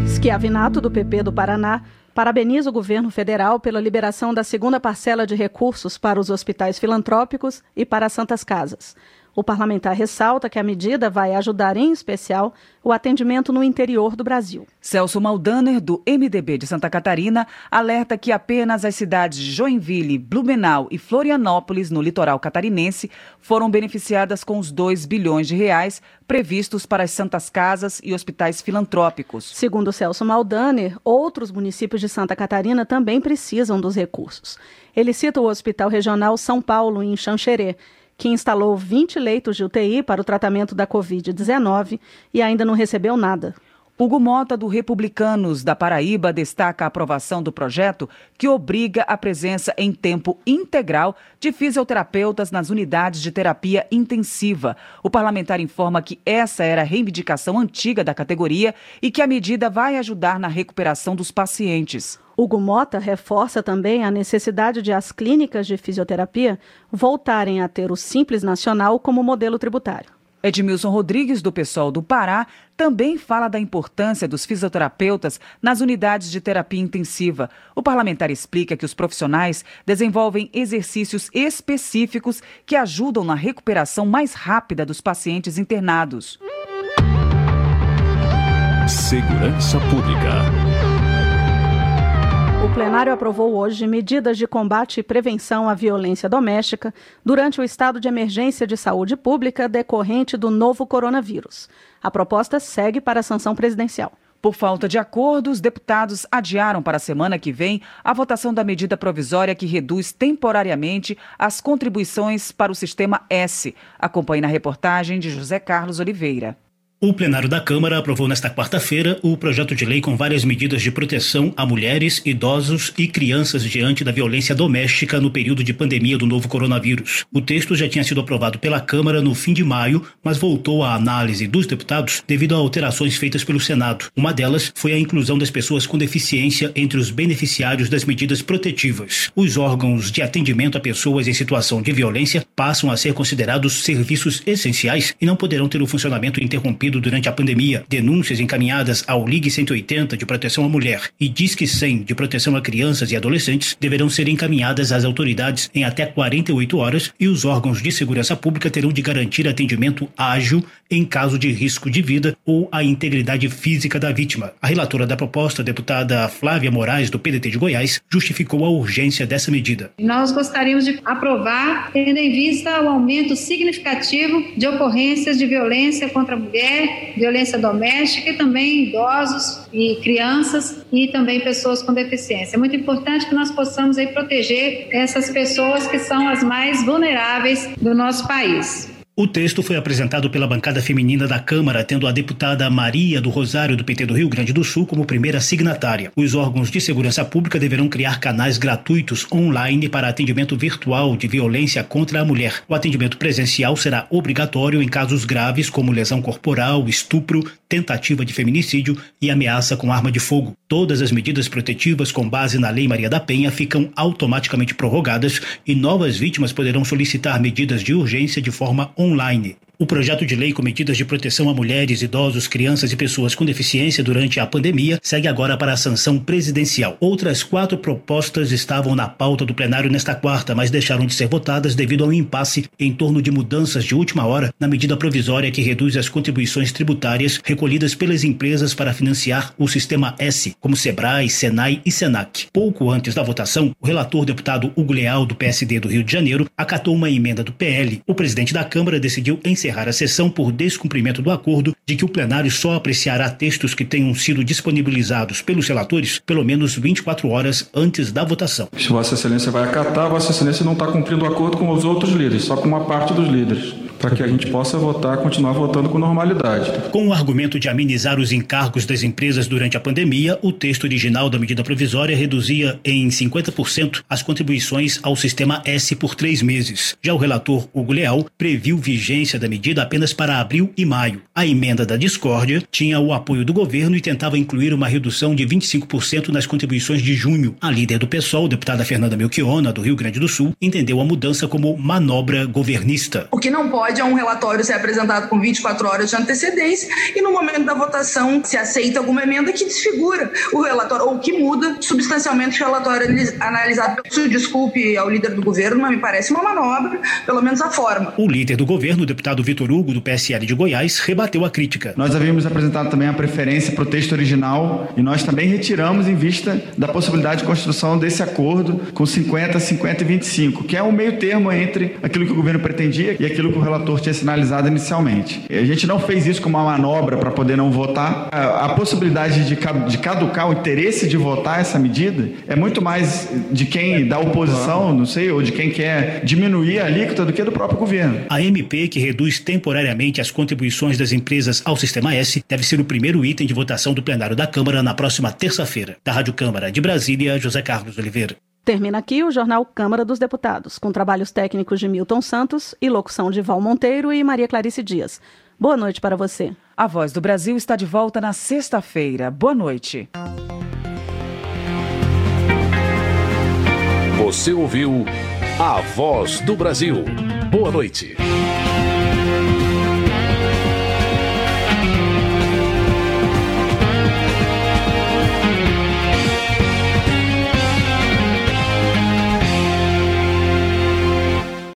Schiavinato, do PP do Paraná, parabeniza o governo federal pela liberação da segunda parcela de recursos para os hospitais filantrópicos e para as santas casas. O parlamentar ressalta que a medida vai ajudar, em especial, o atendimento no interior do Brasil. Celso Maldaner, do MDB de Santa Catarina, alerta que apenas as cidades de Joinville, Blumenau e Florianópolis, no litoral catarinense, foram beneficiadas com os 2 bilhões de reais previstos para as santas casas e hospitais filantrópicos. Segundo Celso Maldaner, outros municípios de Santa Catarina também precisam dos recursos. Ele cita o Hospital Regional São Paulo, em Xanxerê, que instalou 20 leitos de UTI para o tratamento da Covid-19 e ainda não recebeu nada. Hugo Mota, do Republicanos da Paraíba, destaca a aprovação do projeto que obriga a presença em tempo integral de fisioterapeutas nas unidades de terapia intensiva. O parlamentar informa que essa era a reivindicação antiga da categoria e que a medida vai ajudar na recuperação dos pacientes. Hugo Mota reforça também a necessidade de as clínicas de fisioterapia voltarem a ter o Simples Nacional como modelo tributário. Edmilson Rodrigues, do PSOL do Pará, também fala da importância dos fisioterapeutas nas unidades de terapia intensiva. O parlamentar explica que os profissionais desenvolvem exercícios específicos que ajudam na recuperação mais rápida dos pacientes internados. Segurança Pública. O plenário aprovou hoje medidas de combate e prevenção à violência doméstica durante o estado de emergência de saúde pública decorrente do novo coronavírus. A proposta segue para a sanção presidencial. Por falta de acordo, os deputados adiaram para a semana que vem a votação da medida provisória que reduz temporariamente as contribuições para o sistema S. Acompanhe na reportagem de José Carlos Oliveira. O plenário da Câmara aprovou nesta quarta-feira o projeto de lei com várias medidas de proteção a mulheres, idosos e crianças diante da violência doméstica no período de pandemia do novo coronavírus. O texto já tinha sido aprovado pela Câmara no fim de maio, mas voltou à análise dos deputados devido a alterações feitas pelo Senado. Uma delas foi a inclusão das pessoas com deficiência entre os beneficiários das medidas protetivas. Os órgãos de atendimento a pessoas em situação de violência passam a ser considerados serviços essenciais e não poderão ter o funcionamento interrompido durante a pandemia, denúncias encaminhadas ao Ligue 180 de proteção à mulher e Disque 100 de proteção a crianças e adolescentes deverão ser encaminhadas às autoridades em até 48 horas e os órgãos de segurança pública terão de garantir atendimento ágil em caso de risco de vida ou a integridade física da vítima. A relatora da proposta, deputada Flávia Moraes, do PDT de Goiás, justificou a urgência dessa medida. Nós gostaríamos de aprovar, tendo em vista o aumento significativo de ocorrências de violência contra a mulher violência doméstica e também idosos e crianças e também pessoas com deficiência. É muito importante que nós possamos aí proteger essas pessoas que são as mais vulneráveis do nosso país. O texto foi apresentado pela bancada feminina da Câmara, tendo a deputada Maria do Rosário do PT do Rio Grande do Sul como primeira signatária. Os órgãos de segurança pública deverão criar canais gratuitos online para atendimento virtual de violência contra a mulher. O atendimento presencial será obrigatório em casos graves como lesão corporal, estupro, tentativa de feminicídio e ameaça com arma de fogo. Todas as medidas protetivas com base na Lei Maria da Penha ficam automaticamente prorrogadas e novas vítimas poderão solicitar medidas de urgência de forma online. O projeto de lei com medidas de proteção a mulheres, idosos, crianças e pessoas com deficiência durante a pandemia segue agora para a sanção presidencial. Outras quatro propostas estavam na pauta do plenário nesta quarta, mas deixaram de ser votadas devido ao impasse em torno de mudanças de última hora na medida provisória que reduz as contribuições tributárias recolhidas pelas empresas para financiar o sistema S, como Sebrae, Senai e Senac. Pouco antes da votação, o relator deputado Hugo Leal, do PSD do Rio de Janeiro, acatou uma emenda do PL. O presidente da Câmara decidiu encerrar encerrar a sessão por descumprimento do acordo de que o plenário só apreciará textos que tenham sido disponibilizados pelos relatores pelo menos 24 horas antes da votação. Se Vossa Excelência vai acatar, Vossa Excelência não está cumprindo o acordo com os outros líderes, só com uma parte dos líderes para que a gente possa votar, continuar votando com normalidade. Com o argumento de amenizar os encargos das empresas durante a pandemia, o texto original da medida provisória reduzia em 50% as contribuições ao sistema S por três meses. Já o relator Hugo Leal previu vigência da medida apenas para abril e maio. A emenda da discórdia tinha o apoio do governo e tentava incluir uma redução de 25% nas contribuições de junho. A líder do PSOL, deputada Fernanda Melchiona, do Rio Grande do Sul, entendeu a mudança como manobra governista. O que não pode pode é um relatório ser apresentado com 24 horas de antecedência e no momento da votação se aceita alguma emenda que desfigura o relatório ou que muda substancialmente o relatório analisado. Isso, desculpe ao líder do governo, mas me parece uma manobra, pelo menos a forma. O líder do governo, o deputado Vitor Hugo, do PSL de Goiás, rebateu a crítica. Nós havíamos apresentado também a preferência para o texto original e nós também retiramos em vista da possibilidade de construção desse acordo com 50, 50 e 25, que é o meio termo entre aquilo que o governo pretendia e aquilo que o relatório relator tinha sinalizado inicialmente. A gente não fez isso como uma manobra para poder não votar. A, a possibilidade de, de caducar o interesse de votar essa medida é muito mais de quem da oposição, não sei, ou de quem quer diminuir a alíquota do que do próprio governo. A MP, que reduz temporariamente as contribuições das empresas ao Sistema S, deve ser o primeiro item de votação do plenário da Câmara na próxima terça-feira. Da Rádio Câmara de Brasília, José Carlos Oliveira. Termina aqui o Jornal Câmara dos Deputados, com trabalhos técnicos de Milton Santos e locução de Val Monteiro e Maria Clarice Dias. Boa noite para você. A Voz do Brasil está de volta na sexta-feira. Boa noite. Você ouviu A Voz do Brasil. Boa noite.